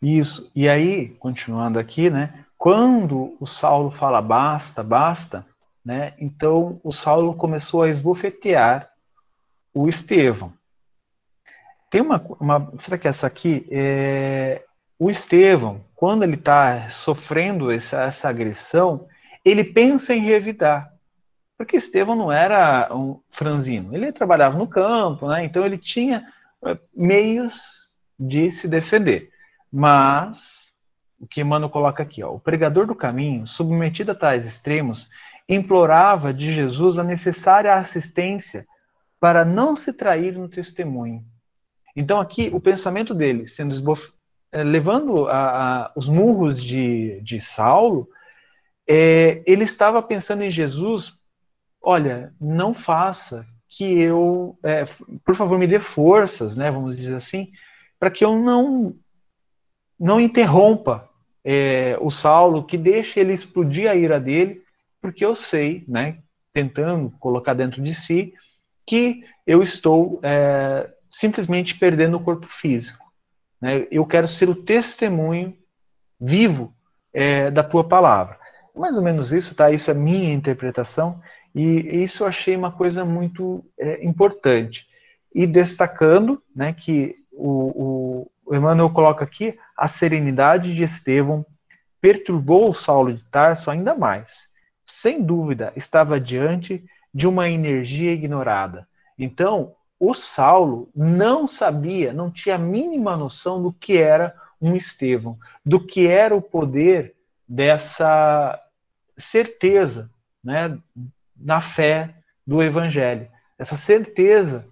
Speaker 1: Isso. E aí, continuando aqui, né? Quando o Saulo fala basta, basta, né? Então o Saulo começou a esbofetear o Estevão. Tem uma, uma será que essa aqui é, o Estevão, quando ele está sofrendo essa, essa, agressão, ele pensa em revidar. Porque Estevão não era um franzino, ele trabalhava no campo, né? então ele tinha é, meios de se defender. Mas, o que Emmanuel coloca aqui, ó, o pregador do caminho, submetido a tais extremos, implorava de Jesus a necessária assistência para não se trair no testemunho. Então, aqui, o pensamento dele, sendo levando a, a, os murros de, de Saulo, é, ele estava pensando em Jesus: olha, não faça que eu, é, por favor, me dê forças, né, vamos dizer assim, para que eu não não interrompa é, o Saulo, que deixe ele explodir a ira dele, porque eu sei, né, tentando colocar dentro de si, que eu estou é, simplesmente perdendo o corpo físico. Né? Eu quero ser o testemunho vivo é, da tua palavra. Mais ou menos isso, tá? Isso é minha interpretação. E isso eu achei uma coisa muito é, importante. E destacando né, que o, o, Emmanuel coloca aqui a serenidade de Estevão perturbou o Saulo de Tarso ainda mais. Sem dúvida, estava diante de uma energia ignorada. Então, o Saulo não sabia, não tinha a mínima noção do que era um Estevão, do que era o poder dessa certeza né, na fé do Evangelho, essa certeza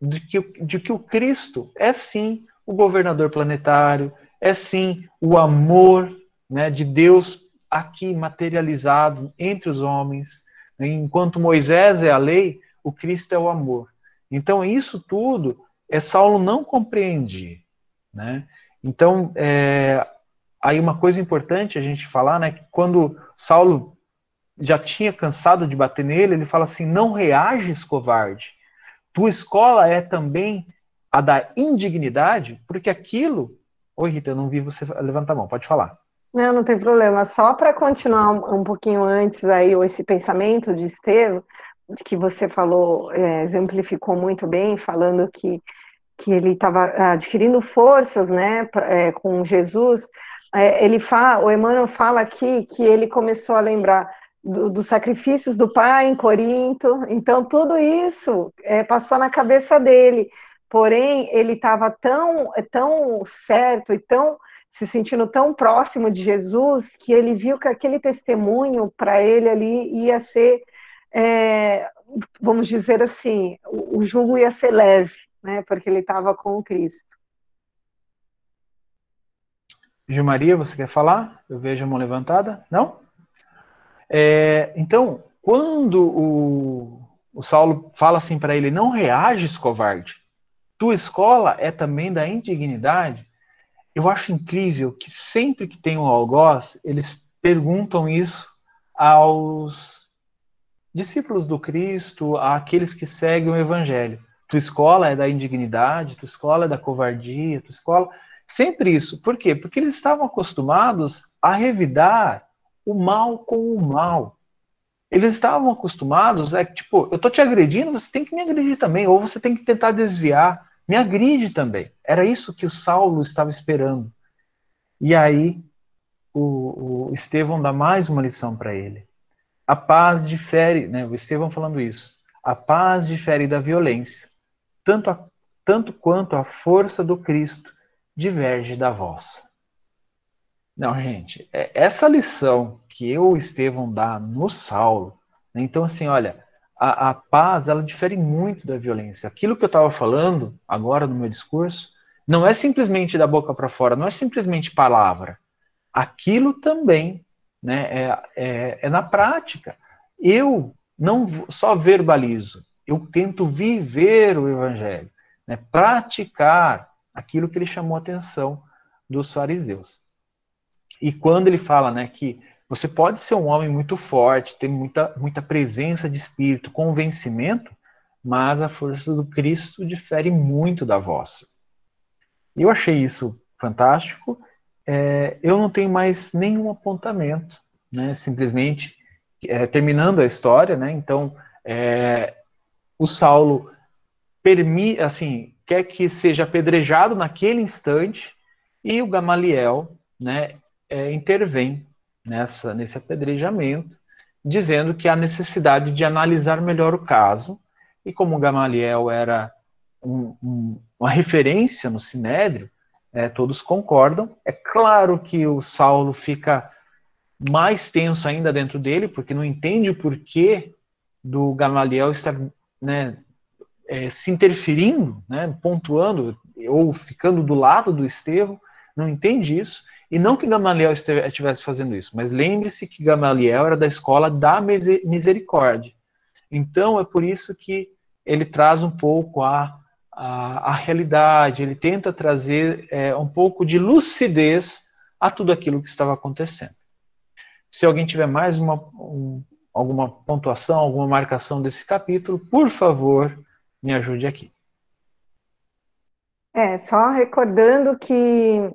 Speaker 1: de que, de que o Cristo é sim o governador planetário, é sim o amor né, de Deus aqui materializado entre os homens. Enquanto Moisés é a lei, o Cristo é o amor. Então, isso tudo é Saulo não compreende. Né? Então, é, aí uma coisa importante a gente falar, né, que quando Saulo já tinha cansado de bater nele, ele fala assim: não reages, covarde. Tua escola é também a da indignidade, porque aquilo. Oi, Rita, eu não vi você levantar a mão, pode falar.
Speaker 2: Não, não tem problema. Só para continuar um, pouquinho antes aí, esse pensamento de Estevão, que você falou, é, exemplificou muito bem, falando que, que ele estava adquirindo forças, né, é, com Jesus, é, ele fala, o Emmanuel fala aqui que ele começou a lembrar do, dos sacrifícios do pai em Corinto, então tudo isso é, passou na cabeça dele, porém ele estava tão, tão certo e tão se sentindo tão próximo de Jesus que ele viu que aquele testemunho para ele ali ia ser é, vamos dizer assim, o, o jugo ia ser leve, né, porque ele estava com o Cristo.
Speaker 1: Gilmaria, você quer falar? Eu vejo a mão levantada. Não? É, então, quando o, o Saulo fala assim para ele, não reages, covarde, tua escola é também da indignidade, eu acho incrível que sempre que tem um algoz, eles perguntam isso aos discípulos do Cristo, àqueles que seguem o Evangelho. Tua escola é da indignidade, tua escola é da covardia, tua escola. Sempre isso. Por quê? Porque eles estavam acostumados a revidar o mal com o mal. Eles estavam acostumados, é tipo, eu tô te agredindo, você tem que me agredir também, ou você tem que tentar desviar. Me agride também. Era isso que o Saulo estava esperando. E aí, o, o Estevão dá mais uma lição para ele. A paz difere, né, o Estevão falando isso, a paz difere da violência, tanto, a, tanto quanto a força do Cristo diverge da vossa. Não, gente, é essa lição que eu, Estevão, dá no Saulo, né, então assim, olha, a, a, paz, ela difere muito da violência. Aquilo que eu estava falando agora no meu discurso, não é simplesmente da boca para fora, não é simplesmente palavra. Aquilo também né? É, é, é na prática. Eu não só verbalizo, eu tento viver o evangelho, né? praticar aquilo que ele chamou a atenção dos fariseus. E quando ele fala né, que você pode ser um homem muito forte, ter muita, muita presença de espírito, convencimento, mas a força do Cristo difere muito da vossa. Eu achei isso fantástico é, eu não tenho mais nenhum apontamento, né? Simplesmente é, terminando a história, né? Então, é, o Saulo assim, quer que seja apedrejado naquele instante e o Gamaliel, né, é, intervém nessa nesse apedrejamento, dizendo que há necessidade de analisar melhor o caso. E como o Gamaliel era um, um, uma referência no Sinédrio, é, todos concordam. É claro que o Saulo fica mais tenso ainda dentro dele, porque não entende o porquê do Gamaliel estar né, é, se interferindo, né, pontuando ou ficando do lado do Estevão, não entende isso. E não que Gamaliel estivesse fazendo isso, mas lembre-se que Gamaliel era da escola da misericórdia. Então é por isso que ele traz um pouco a, a, a realidade, ele tenta trazer é, um pouco de lucidez a tudo aquilo que estava acontecendo. Se alguém tiver mais uma, um, alguma pontuação, alguma marcação desse capítulo, por favor, me ajude aqui.
Speaker 2: É, só recordando que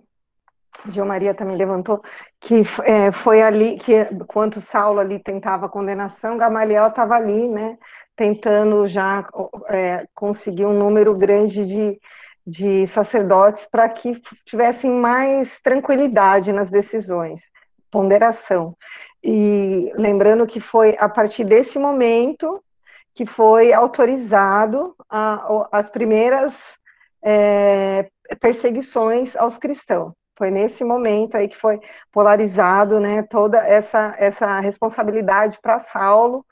Speaker 2: Gil Maria também levantou que é, foi ali que quando Saulo ali tentava a condenação, Gamaliel estava ali, né, tentando já é, conseguir um número grande de, de sacerdotes para que tivessem mais tranquilidade nas decisões, ponderação. E lembrando que foi a partir desse momento que foi autorizado a, as primeiras é, perseguições aos cristãos. Foi nesse momento aí que foi polarizado, né, toda essa, essa responsabilidade para Saulo,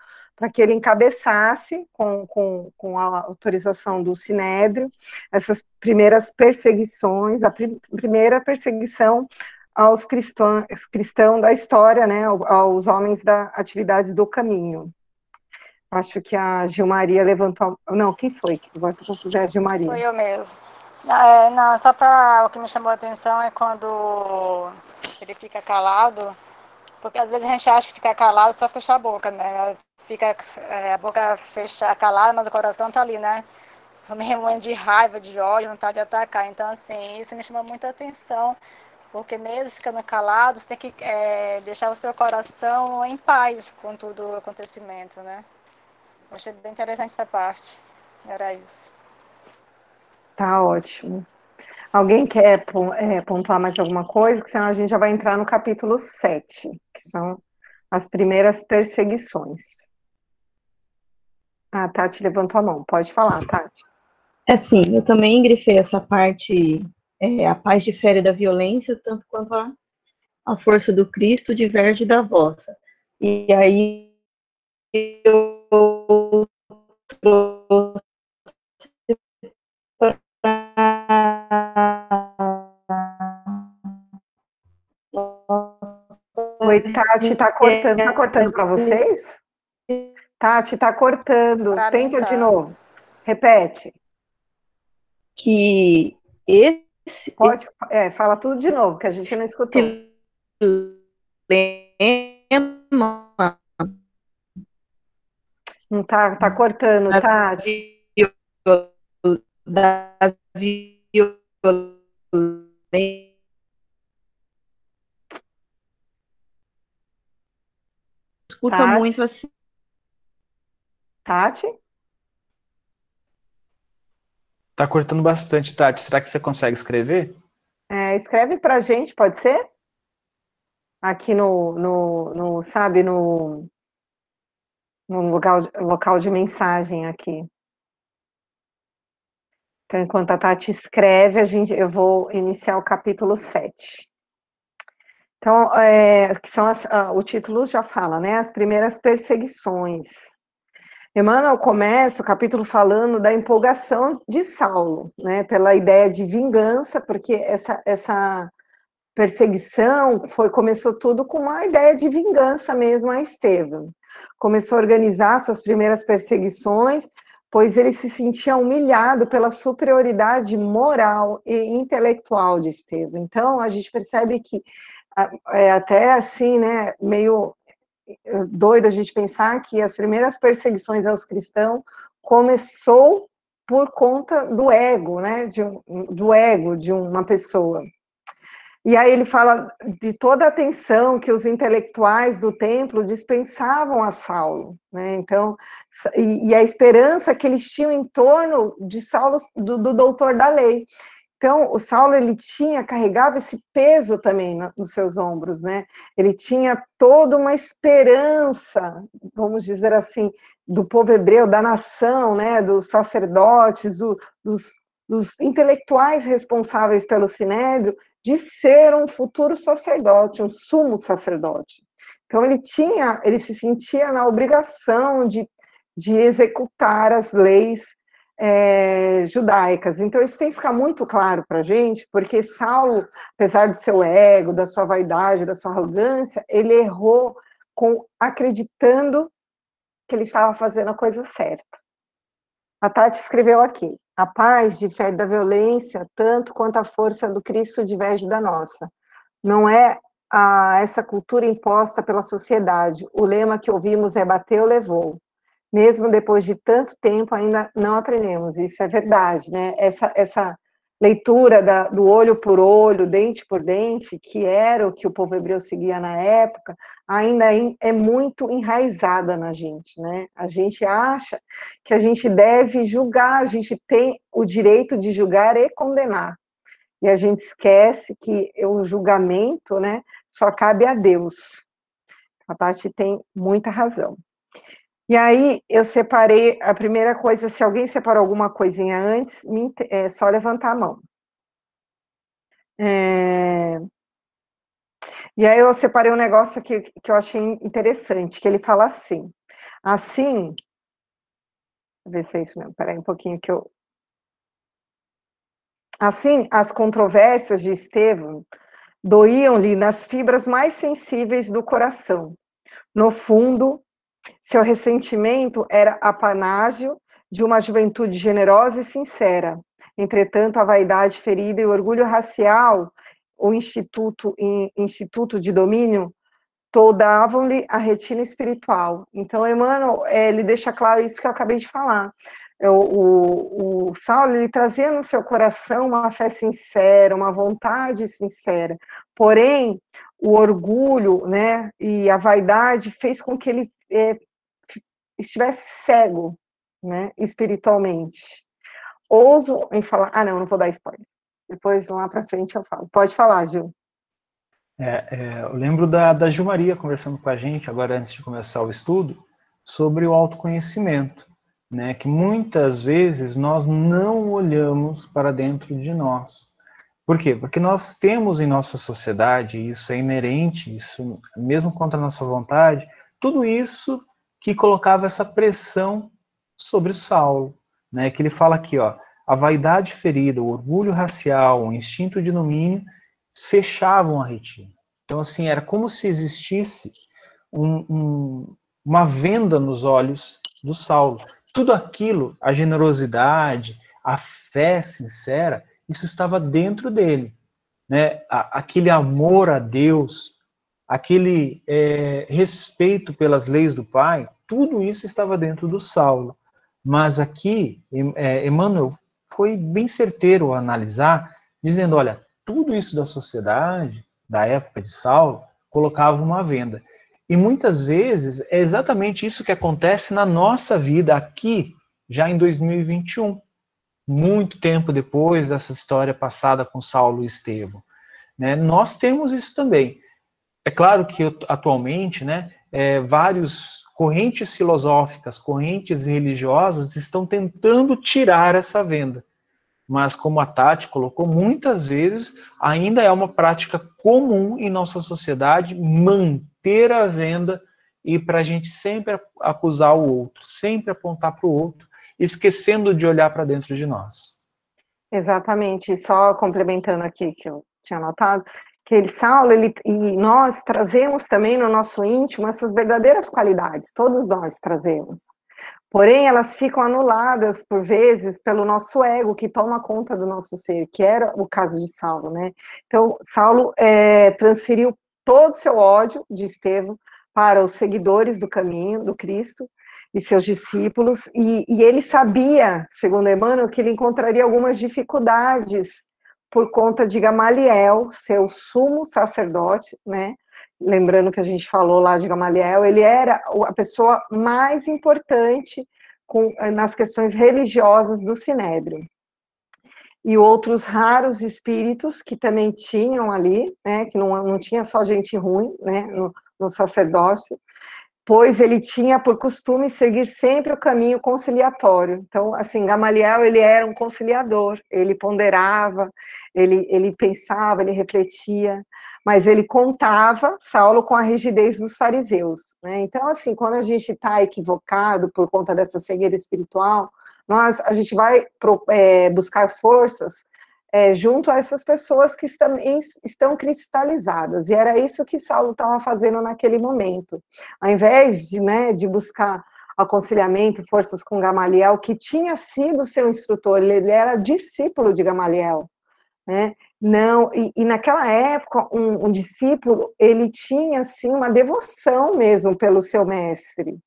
Speaker 2: para que ele encabeçasse, com, com, com a autorização do Sinédrio, essas primeiras perseguições, a prim, primeira perseguição aos cristãos, cristãos da história, né, aos homens da atividades do caminho. Acho que a Gilmaria levantou. Não, quem foi? Agora estou confusão, é a Gilmaria.
Speaker 3: Foi eu mesmo. É, não, só para o que me chamou a atenção é quando ele fica calado, porque às vezes a gente acha que ficar calado é só fechar a boca, né? Fica é, a boca fecha, calada, mas o coração tá ali, né? Me de raiva, de ódio, vontade de atacar. Então, assim, isso me chamou muita atenção, porque mesmo ficando calado, você tem que é, deixar o seu coração em paz com todo o acontecimento, né? Eu achei bem interessante essa parte. Era isso.
Speaker 2: Tá ótimo. Alguém quer é, pontuar mais alguma coisa? Que senão a gente já vai entrar no capítulo 7, que são as primeiras perseguições. Ah, Tati levantou a mão. Pode falar, Tati.
Speaker 6: É sim, eu também grifei essa parte, é, a paz difere da violência, tanto quanto a, a força do Cristo diverge da vossa. E aí eu trouxe
Speaker 2: Oi, Tati, tá cortando, tá cortando para vocês? Tati, tá cortando. Pra Tenta de tá. novo. Repete.
Speaker 6: Que esse.
Speaker 2: Pode, é, fala tudo de novo, que a gente não escutou. Não tá, tá cortando, Tati.
Speaker 6: Da violência escuta Tati. muito assim.
Speaker 2: Tati?
Speaker 1: Tá cortando bastante, Tati. Será que você consegue escrever?
Speaker 2: É, escreve pra gente, pode ser? Aqui no, no, no sabe, no, no local, local de mensagem aqui. Então, enquanto a Tati escreve, a gente, eu vou iniciar o capítulo 7. Então, é, que são as, o título já fala, né? As primeiras perseguições. Emmanuel começa o capítulo falando da empolgação de Saulo, né? Pela ideia de vingança, porque essa, essa perseguição foi começou tudo com uma ideia de vingança mesmo a Estevão. Começou a organizar suas primeiras perseguições, pois ele se sentia humilhado pela superioridade moral e intelectual de Estevão. Então, a gente percebe que é até assim, né, meio doido a gente pensar que as primeiras perseguições aos cristãos começou por conta do ego, né, de um, do ego de uma pessoa. E aí ele fala de toda a atenção que os intelectuais do templo dispensavam a Saulo, né? Então, e, e a esperança que eles tinham em torno de Saulo, do, do doutor da lei. Então, o Saulo ele tinha carregava esse peso também nos seus ombros, né? Ele tinha toda uma esperança, vamos dizer assim, do povo hebreu, da nação, né? Dos sacerdotes, do, dos, dos intelectuais responsáveis pelo sinédrio, de ser um futuro sacerdote, um sumo sacerdote. Então ele tinha, ele se sentia na obrigação de, de executar as leis é, judaicas. Então, isso tem que ficar muito claro para a gente, porque Saulo, apesar do seu ego, da sua vaidade, da sua arrogância, ele errou com acreditando que ele estava fazendo a coisa certa. A Tati escreveu aqui: a paz difere da violência tanto quanto a força do Cristo diverge da nossa. Não é a, essa cultura imposta pela sociedade. O lema que ouvimos é bateu, levou mesmo depois de tanto tempo, ainda não aprendemos. Isso é verdade, né? Essa, essa leitura da, do olho por olho, dente por dente, que era o que o povo hebreu seguia na época, ainda é muito enraizada na gente, né? A gente acha que a gente deve julgar, a gente tem o direito de julgar e condenar. E a gente esquece que o julgamento, né, só cabe a Deus. A Tati tem muita razão. E aí eu separei a primeira coisa, se alguém separou alguma coisinha antes, me, é só levantar a mão. É... E aí eu separei um negócio que, que eu achei interessante, que ele fala assim, assim, ver se é isso mesmo, peraí um pouquinho que eu... Assim, as controvérsias de Estevão doíam-lhe nas fibras mais sensíveis do coração. No fundo, seu ressentimento era apanágio de uma juventude generosa e sincera. Entretanto, a vaidade ferida e o orgulho racial, o instituto, instituto de domínio, toldavam-lhe a retina espiritual. Então, Emmanuel, é, ele deixa claro isso que eu acabei de falar. É, o, o, o Saulo, ele trazia no seu coração uma fé sincera, uma vontade sincera. Porém, o orgulho, né, e a vaidade fez com que ele é, estivesse cego, né, espiritualmente. Ouso em falar. Ah, não, não vou dar spoiler. Depois lá para frente eu falo. Pode falar, Gil.
Speaker 1: É, é, eu lembro da, da Gil Maria conversando com a gente, agora antes de começar o estudo, sobre o autoconhecimento. Né, que muitas vezes nós não olhamos para dentro de nós. Por quê? Porque nós temos em nossa sociedade, isso é inerente, isso mesmo contra a nossa vontade, tudo isso que colocava essa pressão sobre Saulo, né? Que ele fala aqui, ó, a vaidade ferida, o orgulho racial, o instinto de domínio fechavam a retina. Então, assim, era como se existisse um, um, uma venda nos olhos do Saulo. Tudo aquilo, a generosidade, a fé sincera, isso estava dentro dele. Né? Aquele amor a Deus, aquele é, respeito pelas leis do Pai, tudo isso estava dentro do Saulo. Mas aqui, é, Emmanuel foi bem certeiro ao analisar, dizendo: olha, tudo isso da sociedade, da época de Saulo, colocava uma venda. E muitas vezes é exatamente isso que acontece na nossa vida aqui, já em 2021, muito tempo depois dessa história passada com Saulo e Estevão. Né? Nós temos isso também. É claro que atualmente, né, é, vários correntes filosóficas, correntes religiosas estão tentando tirar essa venda. Mas, como a Tati colocou, muitas vezes ainda é uma prática comum em nossa sociedade manter a venda e para a gente sempre acusar o outro, sempre apontar para o outro, esquecendo de olhar para dentro de nós.
Speaker 2: Exatamente, só complementando aqui que eu tinha notado, que ele, Saulo, ele, e nós trazemos também no nosso íntimo essas verdadeiras qualidades, todos nós trazemos. Porém, elas ficam anuladas, por vezes, pelo nosso ego, que toma conta do nosso ser, que era o caso de Saulo, né? Então, Saulo é, transferiu todo o seu ódio de Estevão para os seguidores do caminho do Cristo e seus discípulos, e, e ele sabia, segundo Emmanuel, que ele encontraria algumas dificuldades por conta de Gamaliel, seu sumo sacerdote, né? Lembrando que a gente falou lá de Gamaliel, ele era a pessoa mais importante com, nas questões religiosas do Sinédrio. e outros raros espíritos que também tinham ali, né, que não, não tinha só gente ruim, né, no, no sacerdócio, pois ele tinha por costume seguir sempre o caminho conciliatório. Então, assim, Gamaliel, ele era um conciliador, ele ponderava, ele, ele pensava, ele refletia, mas ele contava Saulo com a rigidez dos fariseus. Né? Então, assim, quando a gente está equivocado por conta dessa cegueira espiritual, nós, a gente vai é, buscar forças é, junto a essas pessoas que estão, estão cristalizadas. E era isso que Saulo estava fazendo naquele momento. Ao invés de, né, de buscar aconselhamento, forças com Gamaliel, que tinha sido seu instrutor, ele, era discípulo de Gamaliel. Né? Não, e, e naquela época, um, um, discípulo, ele tinha, assim, uma devoção mesmo pelo seu mestre.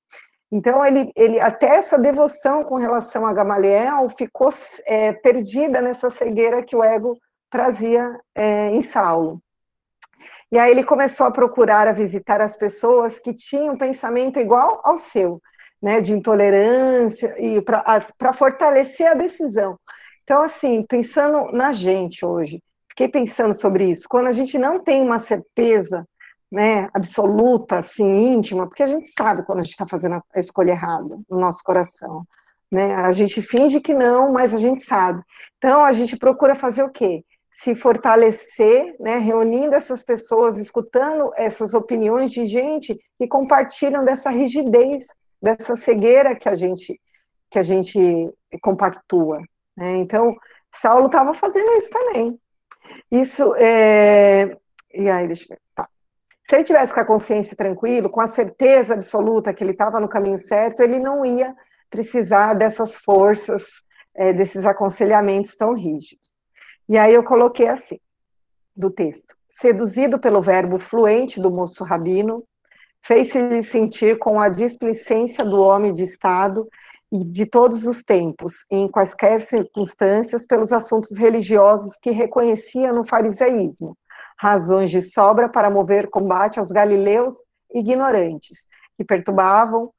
Speaker 2: Então, ele, ele até essa devoção com relação a Gamaliel ficou é, perdida nessa cegueira que o ego trazia é, em Saulo. E aí ele começou a procurar, a visitar as pessoas que tinham pensamento igual ao seu, né, de intolerância, e para fortalecer a decisão. Então, assim, pensando na gente hoje, fiquei pensando sobre isso. Quando a gente não tem uma certeza né, absoluta, assim, íntima, porque a gente sabe quando a gente está fazendo a escolha errada no nosso coração. Né? A gente finge que não, mas a gente sabe. Então, a gente procura fazer o quê? Se fortalecer, né, reunindo essas pessoas, escutando essas opiniões de gente que compartilham dessa rigidez, dessa cegueira que a gente, que a gente compactua. Né? Então, Saulo estava fazendo isso também. Isso é... E aí, deixa eu ver. Tá. Se ele tivesse com a consciência tranquilo, com a certeza absoluta que ele estava no caminho certo, ele não ia precisar dessas forças, é, desses aconselhamentos tão rígidos. E aí eu coloquei assim, do texto: seduzido pelo verbo fluente do moço rabino, fez-se sentir com a displicência do homem de Estado e de todos os tempos, em quaisquer circunstâncias, pelos assuntos religiosos que reconhecia no fariseísmo, razões de sobra para mover combate aos galileus ignorantes, que perturbavam,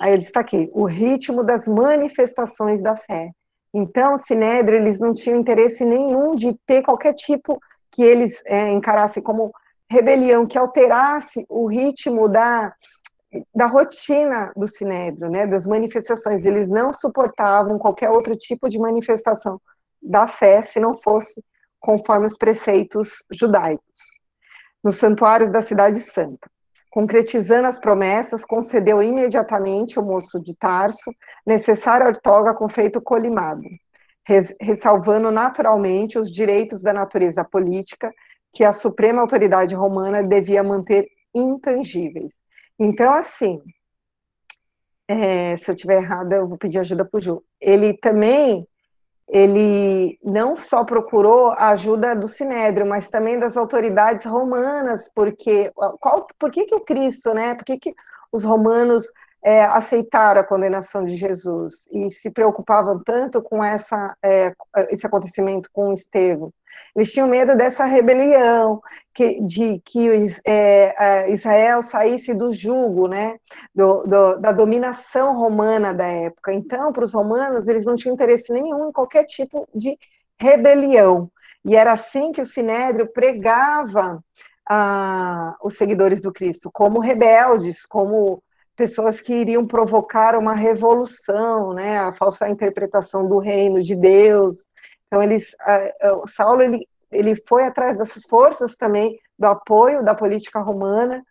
Speaker 2: aí eu destaquei, o ritmo das manifestações da fé. Então, Sinédrio, eles não tinham interesse nenhum de ter qualquer tipo que eles é, encarassem como rebelião, que alterasse o ritmo da, da rotina do Sinédrio, né, das manifestações. Eles não suportavam qualquer outro tipo de manifestação da fé se não fosse conforme os preceitos judaicos. Nos santuários da Cidade Santa. Concretizando as promessas, concedeu imediatamente ao moço de Tarso necessária ortoga com feito colimado, ressalvando naturalmente os direitos da natureza política que a suprema autoridade romana devia manter intangíveis. Então, assim, é, se eu tiver errada, eu vou pedir ajuda para o Ju. Ele também ele não só procurou a ajuda do Sinédrio, mas também das autoridades romanas, porque qual, por que, que o Cristo, né? Por que, que os romanos é, aceitaram a condenação de Jesus e se preocupavam tanto com essa, é, esse acontecimento com Estevão. Eles tinham medo dessa rebelião, que, de que é, Israel saísse do jugo, né, do, do, da dominação romana da época. Então, para os romanos, eles não tinham interesse nenhum em qualquer tipo de rebelião. E era assim que o Sinédrio pregava ah, os seguidores do Cristo, como rebeldes, como pessoas que iriam provocar uma revolução, né, a falsa interpretação do reino de Deus. Então eles, o Saulo ele, ele foi atrás dessas forças também do apoio da política romana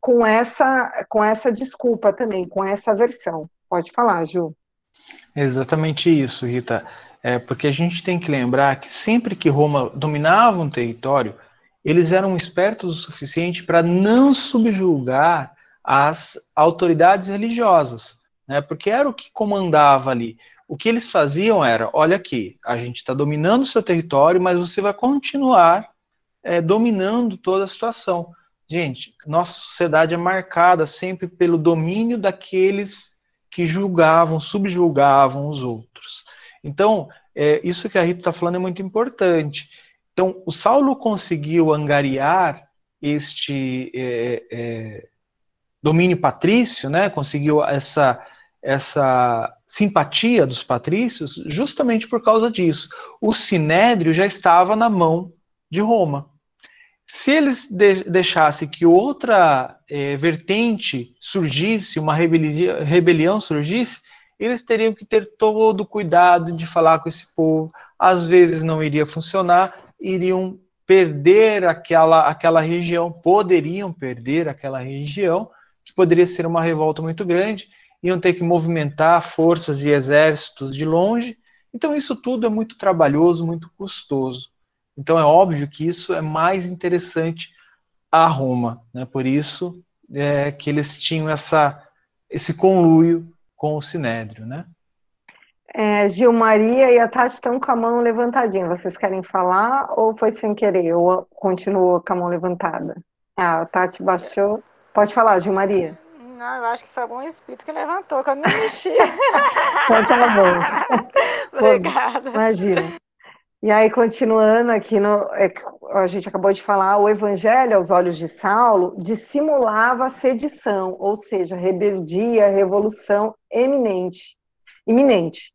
Speaker 2: com essa com essa desculpa também, com essa versão. Pode falar, Ju.
Speaker 1: Exatamente isso, Rita. É porque a gente tem que lembrar que sempre que Roma dominava um território, eles eram espertos o suficiente para não subjugar as autoridades religiosas, né? Porque era o que comandava ali. O que eles faziam era, olha aqui, a gente está dominando o seu território, mas você vai continuar é, dominando toda a situação. Gente, nossa sociedade é marcada sempre pelo domínio daqueles que julgavam, subjulgavam os outros. Então, é, isso que a Rita está falando é muito importante. Então, o Saulo conseguiu angariar este é, é, domínio patrício, né, conseguiu essa, essa simpatia dos patrícios justamente por causa disso. O sinédrio já estava na mão de Roma. Se eles de deixassem que outra é, vertente surgisse, uma rebelião, surgisse, eles teriam que ter todo o cuidado de falar com esse povo. Às vezes não iria funcionar, iriam perder aquela, aquela região, poderiam perder aquela região, poderia ser uma revolta muito grande, iam ter que movimentar forças e exércitos de longe. Então, isso tudo é muito trabalhoso, muito custoso. Então, é óbvio que isso é mais interessante a Roma. Né? Por isso é, que eles tinham essa, esse conluio com o Sinédrio. Né?
Speaker 2: É, Gil Maria e a Tati estão com a mão levantadinha. Vocês querem falar ou foi sem querer? Ou continuou com a mão levantada? Ah, a Tati baixou. Pode falar, Gil Maria.
Speaker 3: Não, eu acho que foi algum espírito que levantou, que eu nem mexi.
Speaker 2: então tá bom.
Speaker 3: Obrigada.
Speaker 2: Imagina. E aí, continuando aqui, no, é, a gente acabou de falar, o evangelho, aos olhos de Saulo, dissimulava a sedição, ou seja, rebeldia, revolução eminente, iminente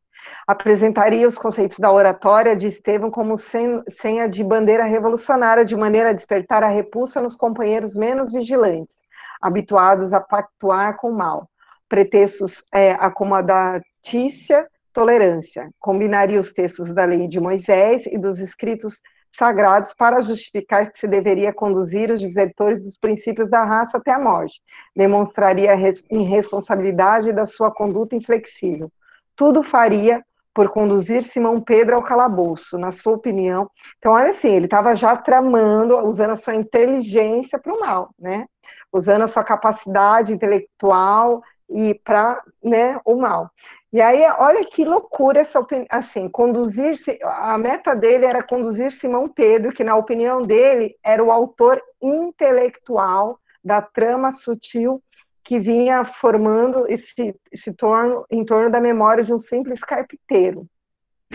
Speaker 2: apresentaria os conceitos da oratória de Estevão como senha de bandeira revolucionária, de maneira a despertar a repulsa nos companheiros menos vigilantes, habituados a pactuar com o mal. Pretextos é, acomodatícia, tolerância. Combinaria os textos da lei de Moisés e dos escritos sagrados para justificar que se deveria conduzir os desertores dos princípios da raça até a morte. Demonstraria a irresponsabilidade da sua conduta inflexível tudo faria por conduzir Simão Pedro ao calabouço, na sua opinião. Então, olha assim, ele estava já tramando, usando a sua inteligência para o mal, né? Usando a sua capacidade intelectual e para né, o mal. E aí, olha que loucura essa opinião, assim, conduzir, a meta dele era conduzir Simão Pedro, que na opinião dele era o autor intelectual da trama sutil que vinha formando esse, esse torno em torno da memória de um simples carpinteiro.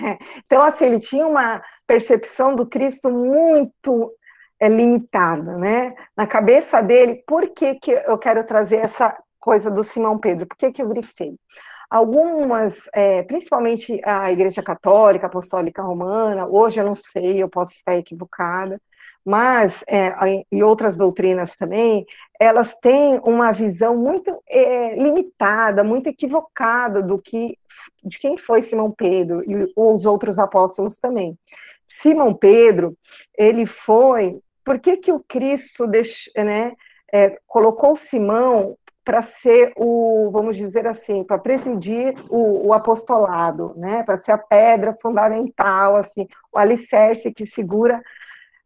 Speaker 2: É. Então, assim, ele tinha uma percepção do Cristo muito é, limitada, né? Na cabeça dele, por que, que eu quero trazer essa coisa do Simão Pedro? Por que, que eu grifei? Algumas, é, principalmente a Igreja Católica, Apostólica Romana, hoje eu não sei, eu posso estar equivocada, mas é, e outras doutrinas também, elas têm uma visão muito é, limitada, muito equivocada do que de quem foi Simão Pedro e os outros apóstolos também. Simão Pedro, ele foi. Por que, que o Cristo né, é, colocou Simão para ser o, vamos dizer assim, para presidir o, o apostolado, né, para ser a pedra fundamental, assim, o alicerce que segura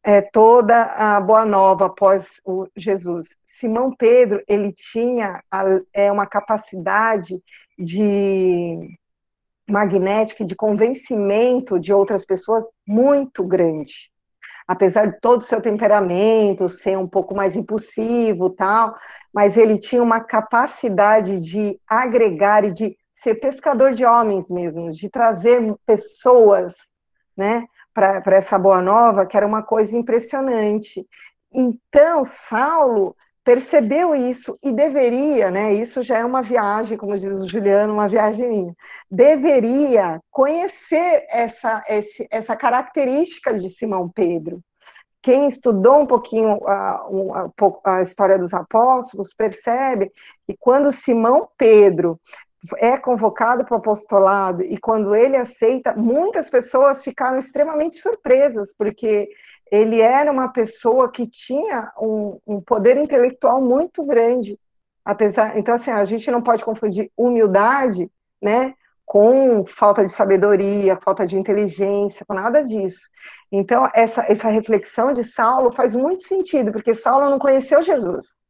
Speaker 2: é, toda a boa nova após o Jesus. Simão Pedro ele tinha a, é, uma capacidade de magnética, de convencimento de outras pessoas muito grande. Apesar de todo o seu temperamento ser um pouco mais impulsivo, tal, mas ele tinha uma capacidade de agregar e de ser pescador de homens mesmo, de trazer pessoas, né, para essa boa nova, que era uma coisa impressionante. Então, Saulo percebeu isso e deveria, né? Isso já é uma viagem, como diz o Juliano, uma viagem minha. Deveria conhecer essa, essa característica de Simão Pedro. Quem estudou um pouquinho a, a, a história dos apóstolos percebe que quando Simão Pedro é convocado para o apostolado e quando ele aceita, muitas pessoas ficaram extremamente surpresas, porque ele era uma pessoa que tinha um, um poder intelectual muito grande. Apesar, então assim, a gente não pode confundir humildade, né, com falta de sabedoria, falta de inteligência, com nada disso. Então, essa, essa reflexão de Saulo faz muito sentido, porque Saulo não conheceu Jesus,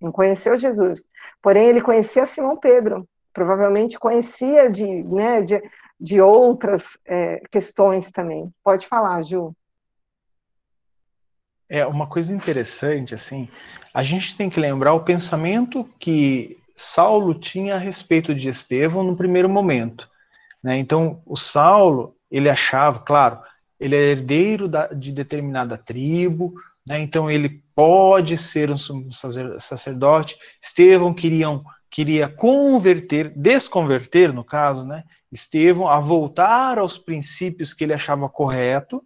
Speaker 2: não conheceu Jesus, porém ele conhecia Simão Pedro, provavelmente conhecia de, né, de, de outras é, questões também. Pode falar, Ju.
Speaker 1: É uma coisa interessante, assim, a gente tem que lembrar o pensamento que Saulo tinha a respeito de Estevão no primeiro momento. Né? Então, o Saulo, ele achava, claro, ele é herdeiro da, de determinada tribo, né? então ele pode ser um sacerdote. Estevão queria um, queria converter, desconverter, no caso, né, Estevão a voltar aos princípios que ele achava correto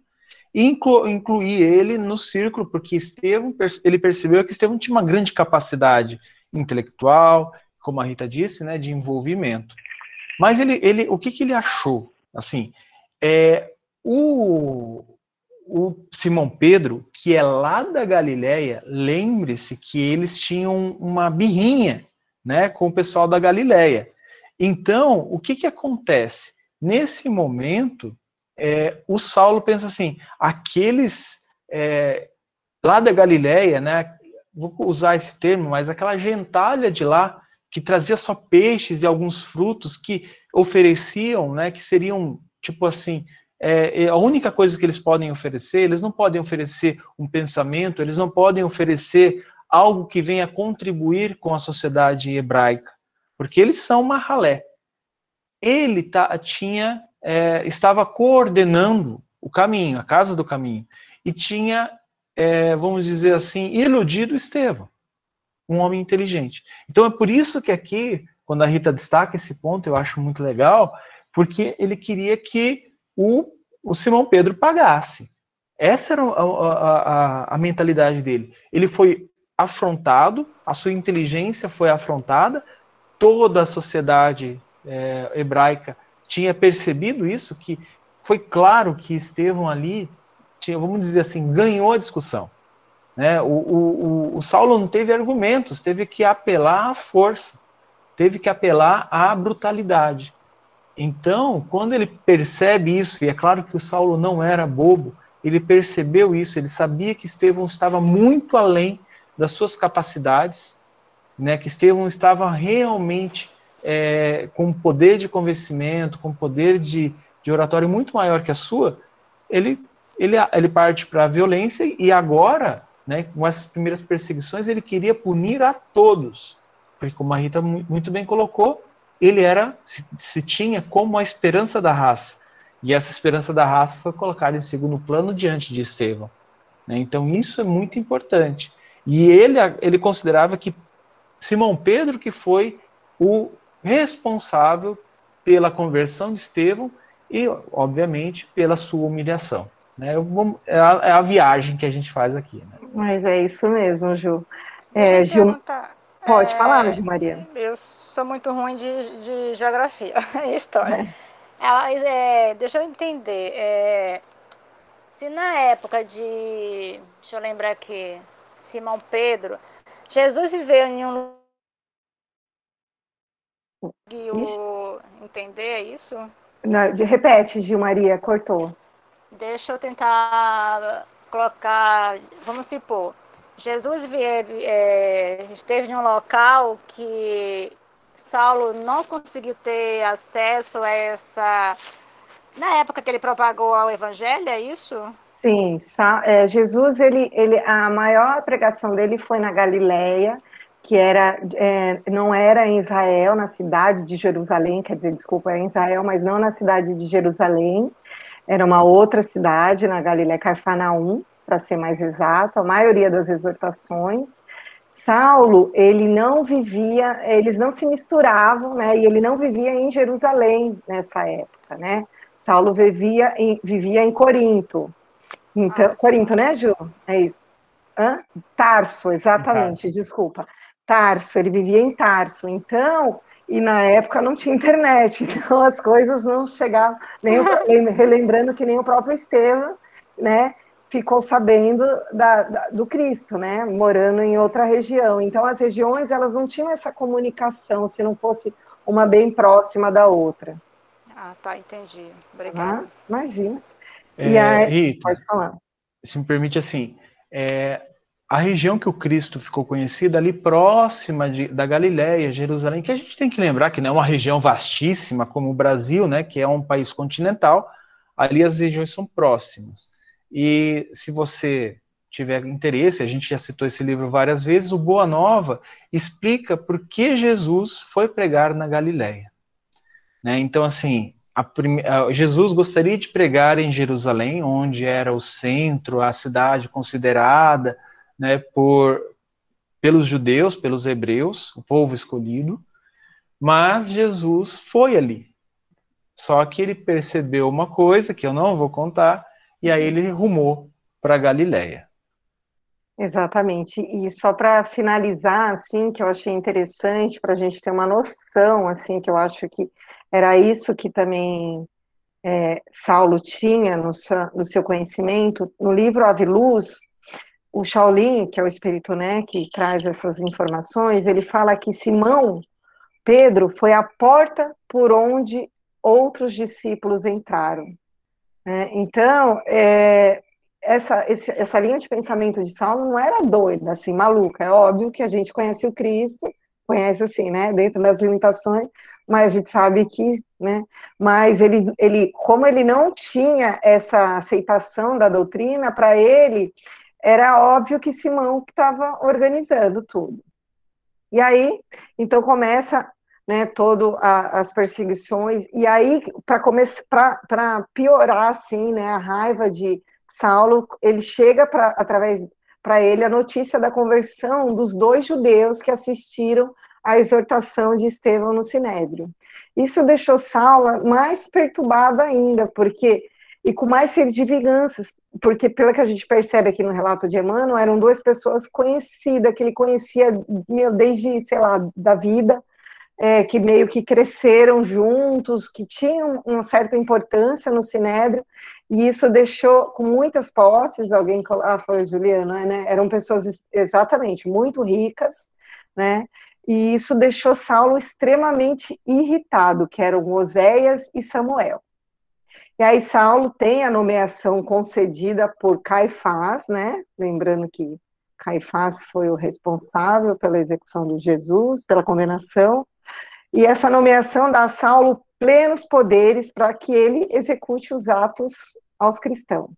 Speaker 1: e inclu, incluir ele no círculo, porque Estevão, ele percebeu que Estevão tinha uma grande capacidade intelectual, como a Rita disse, né, de envolvimento. Mas ele, ele, o que, que ele achou? Assim, é, o, o Simão Pedro, que é lá da Galileia, lembre-se que eles tinham uma birrinha né, com o pessoal da Galileia. Então, o que, que acontece? Nesse momento, é, o Saulo pensa assim: aqueles é, lá da Galileia, né, vou usar esse termo, mas aquela gentalha de lá que trazia só peixes e alguns frutos que ofereciam, né, que seriam tipo assim é, é, a única coisa que eles podem oferecer, eles não podem oferecer um pensamento, eles não podem oferecer algo que venha contribuir com a sociedade hebraica, porque eles são uma ralé. Ele tá, tinha, é, estava coordenando o caminho, a casa do caminho, e tinha, é, vamos dizer assim, iludido Estevão, um homem inteligente. Então é por isso que aqui, quando a Rita destaca esse ponto, eu acho muito legal, porque ele queria que o, o Simão Pedro pagasse. Essa era a, a, a, a mentalidade dele. Ele foi afrontado, a sua inteligência foi afrontada, toda a sociedade é, hebraica tinha percebido isso, que foi claro que Estevão ali, tinha, vamos dizer assim, ganhou a discussão. Né? O, o, o, Saulo não teve argumentos, teve que apelar à força, teve que apelar à brutalidade. Então, quando ele percebe isso, e é claro que o Saulo não era bobo, ele percebeu isso, ele sabia que Estevão estava muito além das suas capacidades, né, que Estevão estava realmente é, com poder de convencimento, com poder de, de oratório muito maior que a sua, ele, ele, ele parte para a violência e agora, né, com essas primeiras perseguições, ele queria punir a todos. Porque, como a Rita muito bem colocou, ele era, se, se tinha como a esperança da raça. E essa esperança da raça foi colocada em segundo plano diante de Estevão. Né? Então isso é muito importante. E ele, ele considerava que Simão Pedro que foi o responsável pela conversão de Estevão e, obviamente, pela sua humilhação. Né? É, a, é a viagem que a gente faz aqui. Né?
Speaker 2: Mas é isso mesmo, Ju. É, Gil... Perguntar. Pode é, falar, de Maria.
Speaker 3: Eu sou muito ruim de, de geografia e história. É. Ela, é, deixa eu entender. É, se na época de. Deixa eu lembrar aqui. Simão Pedro. Jesus viveu em um lugar. Entender é isso?
Speaker 2: Não, repete, Gil Maria, cortou.
Speaker 3: Deixa eu tentar colocar. Vamos supor. Jesus é, esteve em um local que Saulo não conseguiu ter acesso a essa. Na época que ele propagou o evangelho, é isso?
Speaker 2: Sim, é, Jesus, ele, ele, a maior pregação dele foi na Galileia, que era, é, não era em Israel, na cidade de Jerusalém, quer dizer, desculpa, é em Israel, mas não na cidade de Jerusalém, era uma outra cidade, na Galileia, Carfanaum, para ser mais exato, a maioria das exortações. Saulo, ele não vivia, eles não se misturavam, né? E ele não vivia em Jerusalém nessa época, né? Saulo vivia em, vivia em Corinto. Então, Corinto, né, Ju? É isso. Hã? Tarso, exatamente, Tarso. desculpa. Tarso, ele vivia em Tarso. Então, e na época não tinha internet, então as coisas não chegavam, nem o, relembrando que nem o próprio Estevam, né, ficou sabendo da, da, do Cristo, né, morando em outra região. Então as regiões elas não tinham essa comunicação se não fosse uma bem próxima da outra.
Speaker 3: Ah, tá, entendi. Obrigada. Ah,
Speaker 2: imagina.
Speaker 1: É, e aí, Rita, pode falar. Se me permite assim, é, a região que o Cristo ficou conhecido ali próxima de, da Galiléia, Jerusalém, que a gente tem que lembrar que não é uma região vastíssima como o Brasil, né, que é um país continental, ali as regiões são próximas. E se você tiver interesse, a gente já citou esse livro várias vezes, o Boa Nova explica por que Jesus foi pregar na Galiléia. Né? Então, assim, prime... Jesus gostaria de pregar em Jerusalém, onde era o centro, a cidade considerada né, por, pelos judeus, pelos hebreus, o povo escolhido, Mas Jesus foi ali. Só que ele percebeu uma coisa que eu não vou contar, e aí ele rumou para Galiléia.
Speaker 2: Exatamente. E só para finalizar, assim, que eu achei interessante para a gente ter uma noção, assim, que eu acho que era isso que também é, Saulo tinha no seu, no seu, conhecimento. No livro Ave Luz, o Shaolin, que é o espírito, né, que traz essas informações, ele fala que Simão Pedro foi a porta por onde outros discípulos entraram. É, então, é, essa, essa linha de pensamento de Saulo não era doida, assim, maluca. É óbvio que a gente conhece o Cristo, conhece assim, né, dentro das limitações, mas a gente sabe que, né, mas ele, ele como ele não tinha essa aceitação da doutrina, para ele era óbvio que Simão estava organizando tudo. E aí, então começa né, todo a, as perseguições, e aí, para começar, para piorar, assim, né, a raiva de Saulo, ele chega para, através, para ele, a notícia da conversão dos dois judeus que assistiram à exortação de Estevão no Sinédrio. Isso deixou Saulo mais perturbado ainda, porque e com mais sede de vinganças, porque pelo que a gente percebe aqui no relato de Emmanuel, eram duas pessoas conhecidas, que ele conhecia meu, desde, sei lá, da vida, é, que meio que cresceram juntos, que tinham uma certa importância no Sinédrio, e isso deixou com muitas posses, alguém, ah, foi Juliana, né, eram pessoas exatamente muito ricas, né, e isso deixou Saulo extremamente irritado, que eram Oséias e Samuel. E aí Saulo tem a nomeação concedida por Caifás, né, lembrando que Caifás foi o responsável pela execução de Jesus, pela condenação, e essa nomeação dá a Saulo plenos poderes para que ele execute os atos aos cristãos.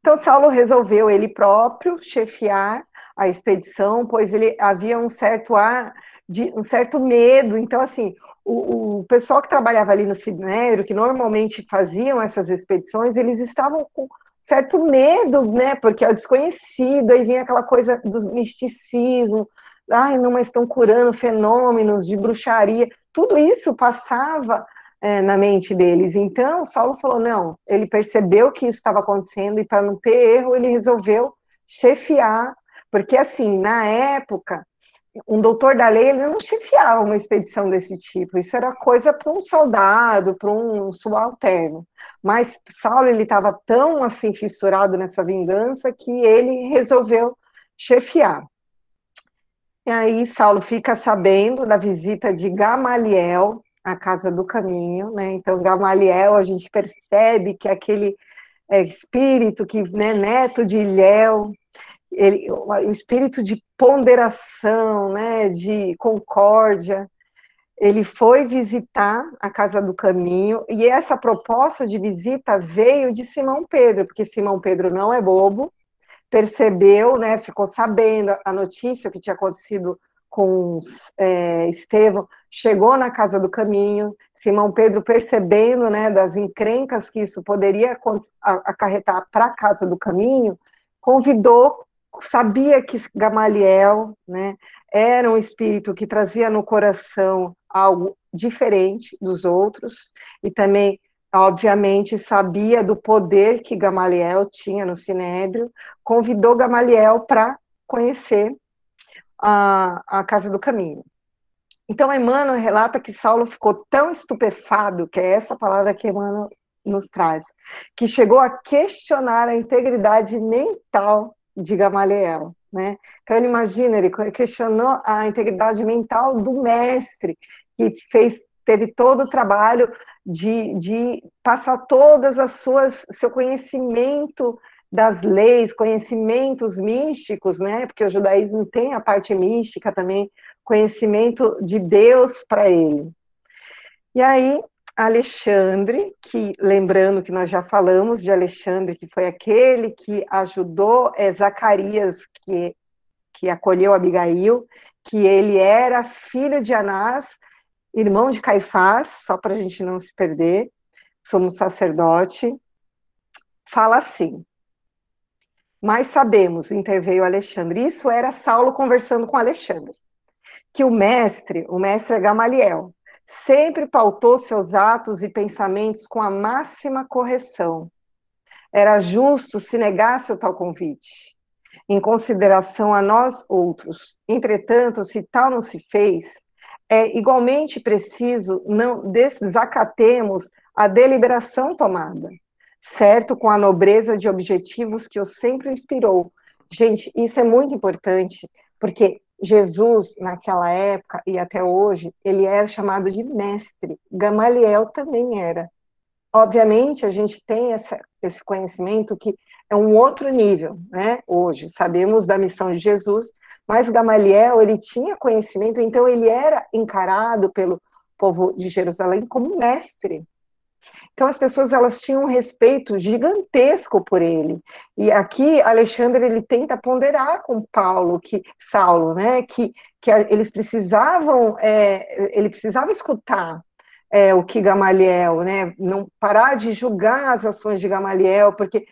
Speaker 2: Então, Saulo resolveu ele próprio chefiar a expedição, pois ele havia um certo ar de um certo medo. Então, assim, o, o pessoal que trabalhava ali no Sinédrio, que normalmente faziam essas expedições, eles estavam com certo medo, né? Porque é o desconhecido, aí vinha aquela coisa do misticismo, ai, não, mas estão curando fenômenos de bruxaria, tudo isso passava é, na mente deles. Então, Saulo falou: não, ele percebeu que isso estava acontecendo e para não ter erro, ele resolveu chefiar, porque assim, na época, um doutor da lei ele não chefiava uma expedição desse tipo, isso era coisa para um soldado, para um subalterno. Mas Saulo ele estava tão assim fissurado nessa vingança que ele resolveu chefiar. E aí Saulo fica sabendo da visita de Gamaliel à casa do caminho, né? Então Gamaliel a gente percebe que é aquele é, espírito que, né, neto de Ilhéu, ele, o espírito de ponderação, né, de concórdia, ele foi visitar a casa do caminho e essa proposta de visita veio de Simão Pedro, porque Simão Pedro não é bobo, percebeu, né, ficou sabendo a notícia que tinha acontecido com é, Estevão, chegou na casa do caminho, Simão Pedro percebendo, né, das encrencas que isso poderia acarretar para a casa do caminho, convidou, sabia que Gamaliel, né, era um espírito que trazia no coração algo diferente dos outros e também obviamente sabia do poder que Gamaliel tinha no Sinédrio, convidou Gamaliel para conhecer a, a Casa do Caminho. Então, Emmanuel relata que Saulo ficou tão estupefado, que é essa palavra que Emmanuel nos traz, que chegou a questionar a integridade mental de Gamaliel. Né? Então, ele imagina, ele questionou a integridade mental do mestre, que fez, teve todo o trabalho de, de passar todas as suas seu conhecimento das leis, conhecimentos místicos, né? Porque o judaísmo tem a parte mística também, conhecimento de Deus para ele. E aí, Alexandre, que lembrando que nós já falamos de Alexandre, que foi aquele que ajudou é, Zacarias, que, que acolheu Abigail, que ele era filho de Anás, irmão de Caifás, só para a gente não se perder, somos sacerdote, fala assim. Mas sabemos, interveio Alexandre. Isso era Saulo conversando com Alexandre. que o mestre, o mestre Gamaliel, sempre pautou seus atos e pensamentos com a máxima correção. Era justo se negasse o tal convite, em consideração a nós outros. Entretanto, se tal não se fez, é igualmente preciso não desacatemos a deliberação tomada, certo com a nobreza de objetivos que o sempre inspirou. Gente, isso é muito importante, porque Jesus, naquela época e até hoje, ele era chamado de mestre. Gamaliel também era. Obviamente, a gente tem essa, esse conhecimento que é um outro nível, né? Hoje, sabemos da missão de Jesus, mas Gamaliel, ele tinha conhecimento, então ele era encarado pelo povo de Jerusalém como mestre. Então as pessoas elas tinham um respeito gigantesco por ele. E aqui Alexandre ele tenta ponderar com Paulo que Saulo, né, que, que eles precisavam, é, ele precisava escutar é, o que Gamaliel, né, não parar de julgar as ações de Gamaliel, porque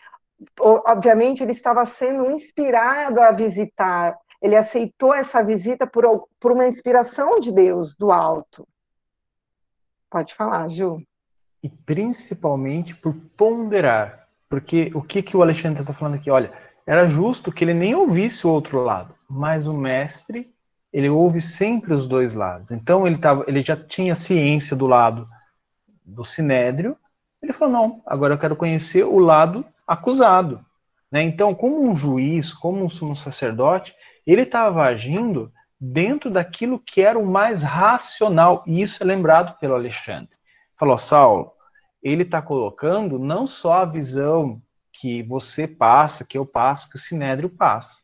Speaker 2: obviamente ele estava sendo inspirado a visitar ele aceitou essa visita por, por uma inspiração de Deus, do alto. Pode falar, Ju.
Speaker 1: E principalmente por ponderar. Porque o que, que o Alexandre está falando aqui? Olha, era justo que ele nem ouvisse o outro lado, mas o mestre, ele ouve sempre os dois lados. Então ele, tava, ele já tinha ciência do lado do sinédrio, ele falou, não, agora eu quero conhecer o lado acusado. Né? Então, como um juiz, como um sumo sacerdote, ele estava agindo dentro daquilo que era o mais racional, e isso é lembrado pelo Alexandre. Falou, Saulo, ele está colocando não só a visão que você passa, que eu passo, que o Sinédrio passa.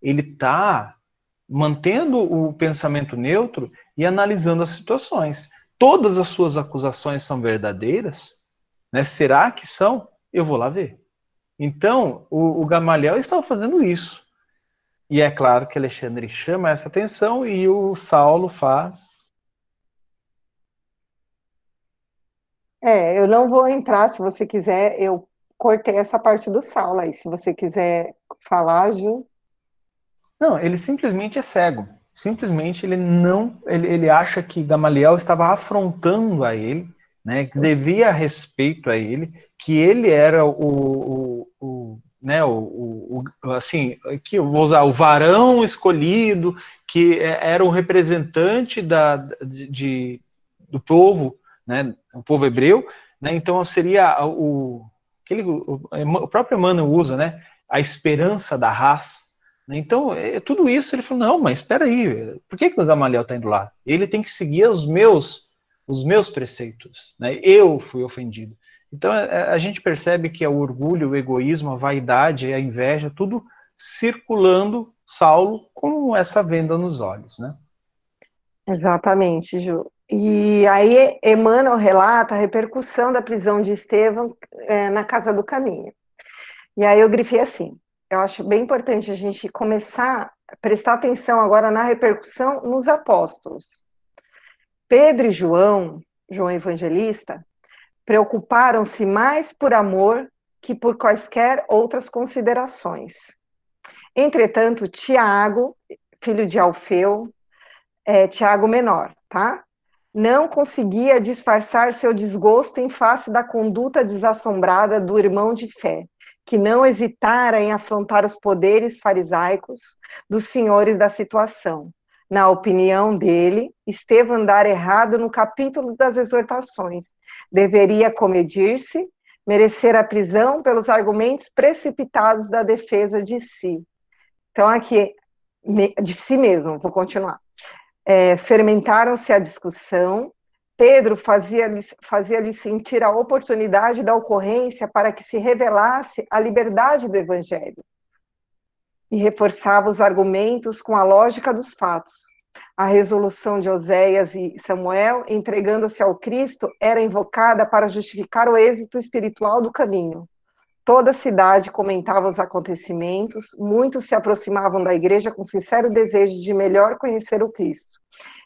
Speaker 1: Ele está mantendo o pensamento neutro e analisando as situações. Todas as suas acusações são verdadeiras? Né? Será que são? Eu vou lá ver. Então, o, o Gamaliel estava fazendo isso. E é claro que Alexandre chama essa atenção e o Saulo faz.
Speaker 2: É, eu não vou entrar, se você quiser, eu cortei essa parte do Saulo aí. Se você quiser falar, Ju.
Speaker 1: Não, ele simplesmente é cego. Simplesmente ele não. Ele, ele acha que Gamaliel estava afrontando a ele, né? Que devia respeito a ele, que ele era o, o, o né, o, o, assim, que eu vou usar o varão escolhido, que é, era o representante da, de, do povo, né, o povo hebreu, né, então seria o, aquele, o próprio Emmanuel usa, né, a esperança da raça. Né, então, é, tudo isso ele falou, não, mas espera aí, por que, que o Gamaliel está indo lá? Ele tem que seguir os meus, os meus preceitos, né, eu fui ofendido. Então a, gente percebe que é o orgulho, o egoísmo, a vaidade, a inveja, tudo circulando Saulo com essa venda nos olhos, né?
Speaker 2: Exatamente, Ju. E aí Emmanuel relata a repercussão da prisão de Estevão é, na Casa do Caminho. E aí eu grifei assim, eu acho bem importante a gente começar a prestar atenção agora na repercussão nos apóstolos. Pedro e João, João Evangelista, preocuparam-se mais por amor que por quaisquer outras considerações. Entretanto, Tiago, filho de Alfeu, é, Tiago menor, tá? Não conseguia disfarçar seu desgosto em face da conduta desassombrada do irmão de fé, que não hesitara em afrontar os poderes farisaicos dos senhores da situação. Na opinião dele, Estevão andar errado no capítulo das exortações, deveria comedir-se, merecer a prisão pelos argumentos precipitados da defesa de si. Então, aqui, de si mesmo, vou continuar. É, Fermentaram-se a discussão, Pedro fazia-lhe fazia sentir a oportunidade da ocorrência para que se revelasse a liberdade do evangelho e reforçava os argumentos com a lógica dos fatos, a resolução de Oséias e Samuel, entregando-se ao Cristo, era invocada para justificar o êxito espiritual do caminho. Toda a cidade comentava os acontecimentos, muitos se aproximavam da igreja com sincero desejo de melhor conhecer o Cristo.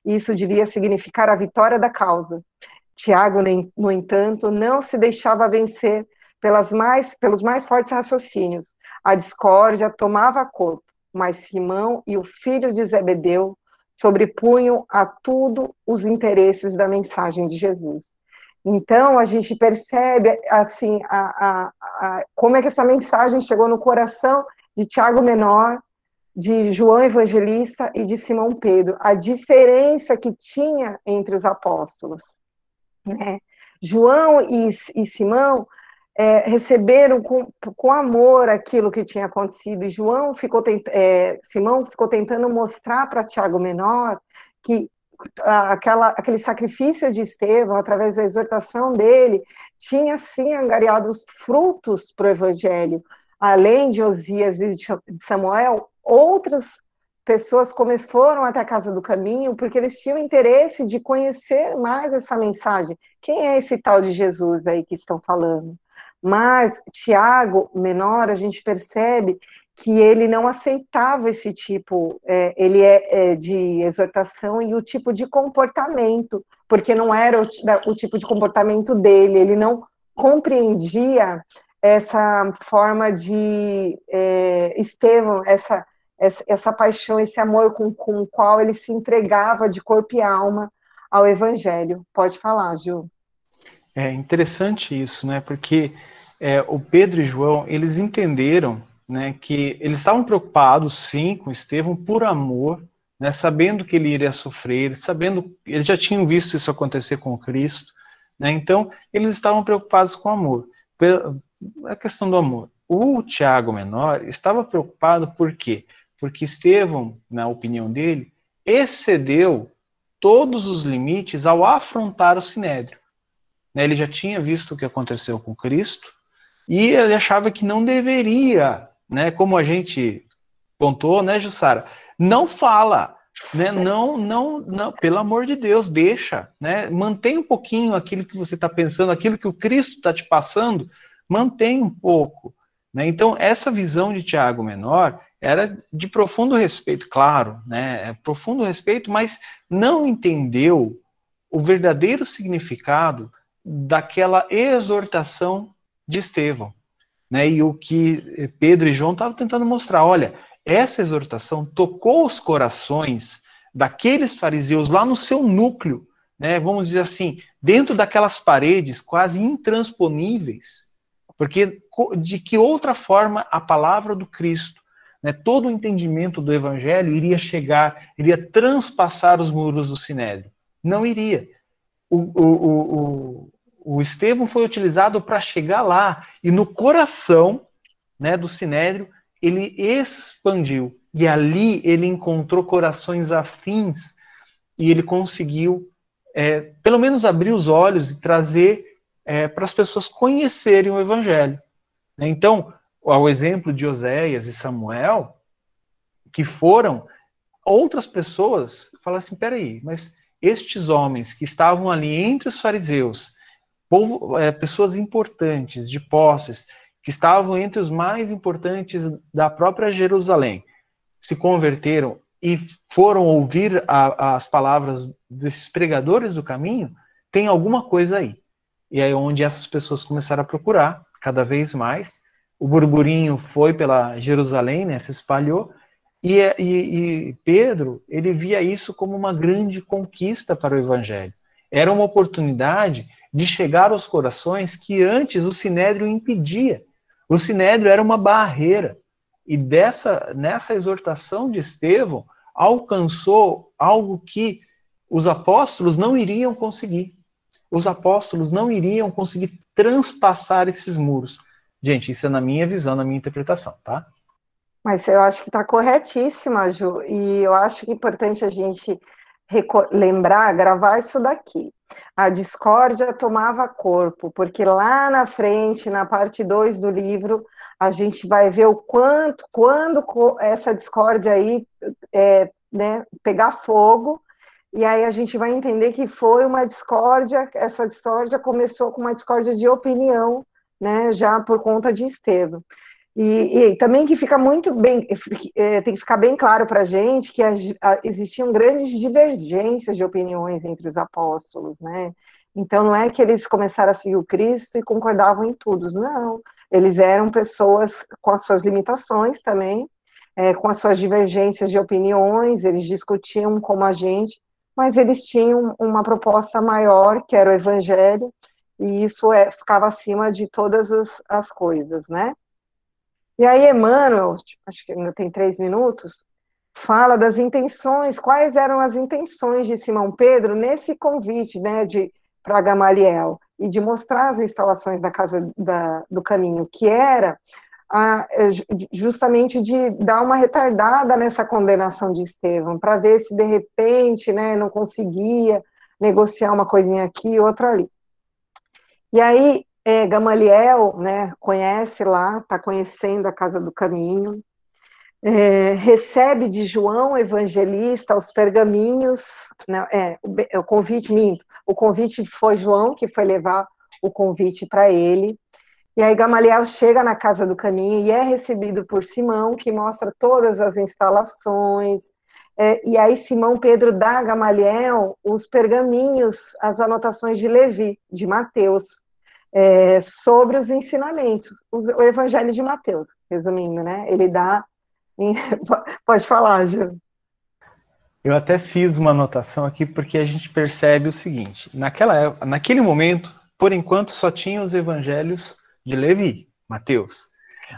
Speaker 2: Isso devia significar a vitória da causa. Tiago, no entanto, não se deixava vencer pelas mais, pelos mais fortes raciocínios. A discórdia tomava corpo, mas Simão e o filho de Zebedeu sobrepunham a tudo os interesses da mensagem de Jesus. Então, a gente percebe, assim, a, a, a, como é que essa mensagem chegou no coração de Tiago Menor, de João Evangelista e de Simão Pedro, a diferença que tinha entre os apóstolos. Né? João e, e Simão é, receberam com, com amor aquilo que tinha acontecido, e João ficou é, Simão ficou tentando mostrar para Tiago Menor que aquela, aquele sacrifício de Estevão, através da exortação dele, tinha sim angariado os frutos para o evangelho. Além de Osias e de Samuel, outras pessoas foram até a casa do caminho porque eles tinham interesse de conhecer mais essa mensagem. Quem é esse tal de Jesus aí que estão falando? Mas Tiago, menor, a gente percebe que ele não aceitava esse tipo, é, ele é, é, de exortação e o tipo de comportamento, porque não era o, o tipo de comportamento dele, ele não compreendia essa forma de é, Estevão, essa, essa, essa, paixão, esse amor com, com o qual ele se entregava de corpo e alma ao Evangelho. Pode falar, Ju.
Speaker 1: É interessante isso, né? Porque é, o Pedro e João, eles entenderam né, que eles estavam preocupados, sim, com Estevão por amor, né, sabendo que ele iria sofrer, sabendo, eles já tinham visto isso acontecer com Cristo, né, então eles estavam preocupados com amor, a questão do amor. O Tiago Menor estava preocupado por quê? Porque Estevão, na opinião dele, excedeu todos os limites ao afrontar o Sinédrio. Né, ele já tinha visto o que aconteceu com Cristo, e ele achava que não deveria né? Como a gente contou, né, Jussara? Não fala, né? Não, não, não, pelo amor de Deus, deixa, né? Mantém um pouquinho aquilo que você está pensando, aquilo que o Cristo está te passando, mantém um pouco. Né? Então, essa visão de Tiago Menor era de profundo respeito, claro, né? É profundo respeito, mas não entendeu o verdadeiro significado daquela exortação de Estevão. Né? E o que Pedro e João estavam tentando mostrar, olha, essa exortação tocou os corações daqueles fariseus lá no seu núcleo, né? Vamos dizer assim, dentro daquelas paredes quase intransponíveis, porque de que outra forma a palavra do Cristo, né, todo o entendimento do evangelho iria chegar, iria transpassar os muros do sinédrio? Não iria. O, o, o, o Estevão foi utilizado para chegar lá e no coração né, do Sinédrio ele expandiu e ali ele encontrou corações afins e ele conseguiu é, pelo menos abrir os olhos e trazer é, para as pessoas conhecerem o Evangelho. Né? Então, ao exemplo de Oséias e Samuel, que foram outras pessoas, falaram assim: peraí, mas estes homens que estavam ali entre os fariseus povo, é, pessoas importantes, de posses, que estavam entre os mais importantes da própria Jerusalém, se converteram e foram ouvir a, as palavras desses pregadores do caminho, tem alguma coisa aí. E aí onde essas pessoas começaram a procurar cada vez mais. O burburinho foi pela Jerusalém, né, se espalhou, e, e, e Pedro ele via isso como uma grande conquista para o Evangelho. Era uma oportunidade de chegar aos corações que antes o sinédrio impedia. O sinédrio era uma barreira. E dessa nessa exortação de Estevão alcançou algo que os apóstolos não iriam conseguir. Os apóstolos não iriam conseguir transpassar esses muros. Gente, isso é na minha visão, na minha interpretação, tá?
Speaker 2: Mas eu acho que está corretíssima, Ju, e eu acho que é importante a gente lembrar, gravar isso daqui. A discórdia tomava corpo, porque lá na frente, na parte 2 do livro, a gente vai ver o quanto, quando essa discórdia aí é, né, pegar fogo, e aí a gente vai entender que foi uma discórdia, essa discórdia começou com uma discórdia de opinião, né, já por conta de Estevam. E, e, também que fica muito bem, é, tem que ficar bem claro para a gente que a, a, existiam grandes divergências de opiniões entre os apóstolos, né? Então não é que eles começaram a seguir o Cristo e concordavam em tudo, não. Eles eram pessoas com as suas limitações também, é, com as suas divergências de opiniões, eles discutiam como a gente, mas eles tinham uma proposta maior, que era o evangelho, e isso é, ficava acima de todas as, as coisas, né? E aí, Emmanuel, acho que ainda tem três minutos, fala das intenções, quais eram as intenções de Simão Pedro nesse convite, né, para Gamaliel, e de mostrar as instalações da Casa da, do Caminho, que era a, justamente de dar uma retardada nessa condenação de Estevão, para ver se de repente né, não conseguia negociar uma coisinha aqui, outra ali. E aí, é, Gamaliel né, conhece lá, está conhecendo a Casa do Caminho, é, recebe de João Evangelista os pergaminhos, né, é, o, o convite, minto, o convite foi João que foi levar o convite para ele, e aí Gamaliel chega na Casa do Caminho e é recebido por Simão, que mostra todas as instalações, é, e aí Simão Pedro dá a Gamaliel os pergaminhos, as anotações de Levi, de Mateus, é, sobre os ensinamentos, o Evangelho de Mateus, resumindo, né? Ele dá Pode falar, Ju.
Speaker 1: Eu até fiz uma anotação aqui porque a gente percebe o seguinte: naquela, naquele momento, por enquanto, só tinha os evangelhos de Levi, Mateus.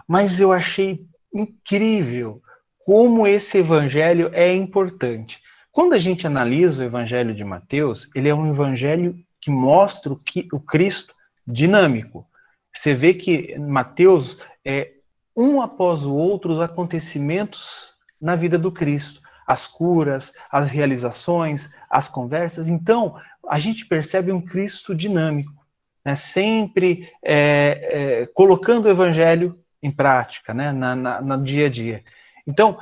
Speaker 1: Mas eu achei incrível como esse evangelho é importante. Quando a gente analisa o evangelho de Mateus, ele é um evangelho que mostra o, que, o Cristo dinâmico. Você vê que Mateus é, um após o outro os acontecimentos na vida do Cristo, as curas, as realizações, as conversas. Então, a gente percebe um Cristo dinâmico, né? sempre é, é, colocando o Evangelho em prática, né? na, na, no dia a dia. Então,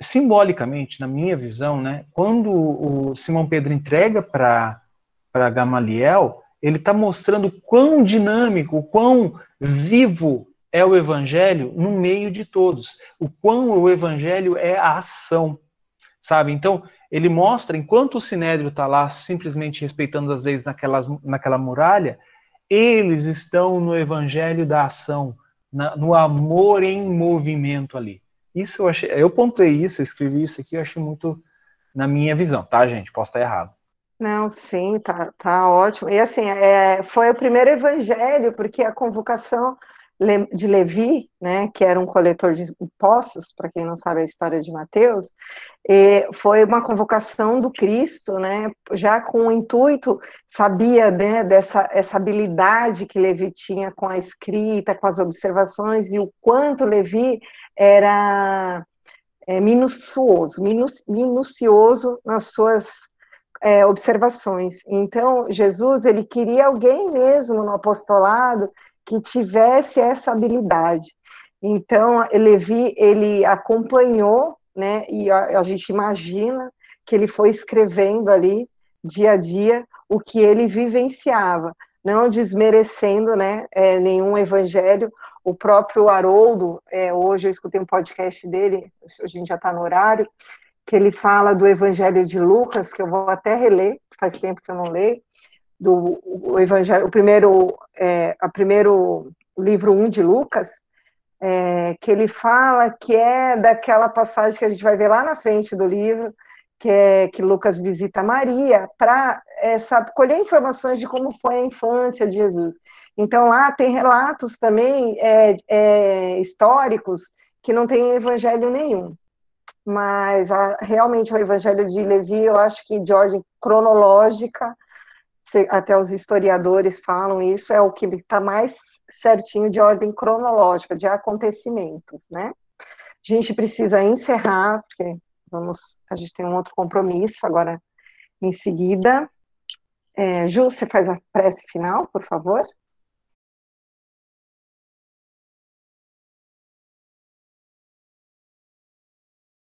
Speaker 1: simbolicamente, na minha visão, né, quando o Simão Pedro entrega para Gamaliel, ele está mostrando quão dinâmico, quão vivo é o evangelho no meio de todos. O quão o evangelho é a ação, sabe? Então, ele mostra, enquanto o sinédrio está lá simplesmente respeitando as leis naquela muralha, eles estão no evangelho da ação, na, no amor em movimento ali. Isso eu achei, eu pontuei isso, eu escrevi isso aqui, eu achei muito na minha visão, tá, gente? Posso estar errado.
Speaker 2: Não, sim, tá, tá ótimo. E assim, é, foi o primeiro evangelho, porque a convocação de Levi, né, que era um coletor de impostos, para quem não sabe a história de Mateus, foi uma convocação do Cristo, né, já com o intuito, sabia né, dessa essa habilidade que Levi tinha com a escrita, com as observações, e o quanto Levi era é, minucioso, minucioso nas suas é, observações. Então, Jesus, ele queria alguém mesmo no apostolado que tivesse essa habilidade. Então, Levi, ele acompanhou, né, e a, a gente imagina que ele foi escrevendo ali, dia a dia, o que ele vivenciava, não desmerecendo, né, é, nenhum evangelho. O próprio Haroldo, é, hoje eu escutei um podcast dele, a gente já está no horário, que ele fala do Evangelho de Lucas, que eu vou até reler, faz tempo que eu não leio, do o Evangelho, o primeiro, é, a primeiro livro 1 de Lucas, é, que ele fala que é daquela passagem que a gente vai ver lá na frente do livro, que é que Lucas visita Maria para é, colher informações de como foi a infância de Jesus. Então lá tem relatos também é, é, históricos que não tem evangelho nenhum. Mas a, realmente o evangelho de Levi, eu acho que de ordem cronológica, até os historiadores falam isso, é o que está mais certinho de ordem cronológica, de acontecimentos, né? A gente precisa encerrar, porque vamos, a gente tem um outro compromisso agora em seguida. É, Ju, você faz a prece final, por favor?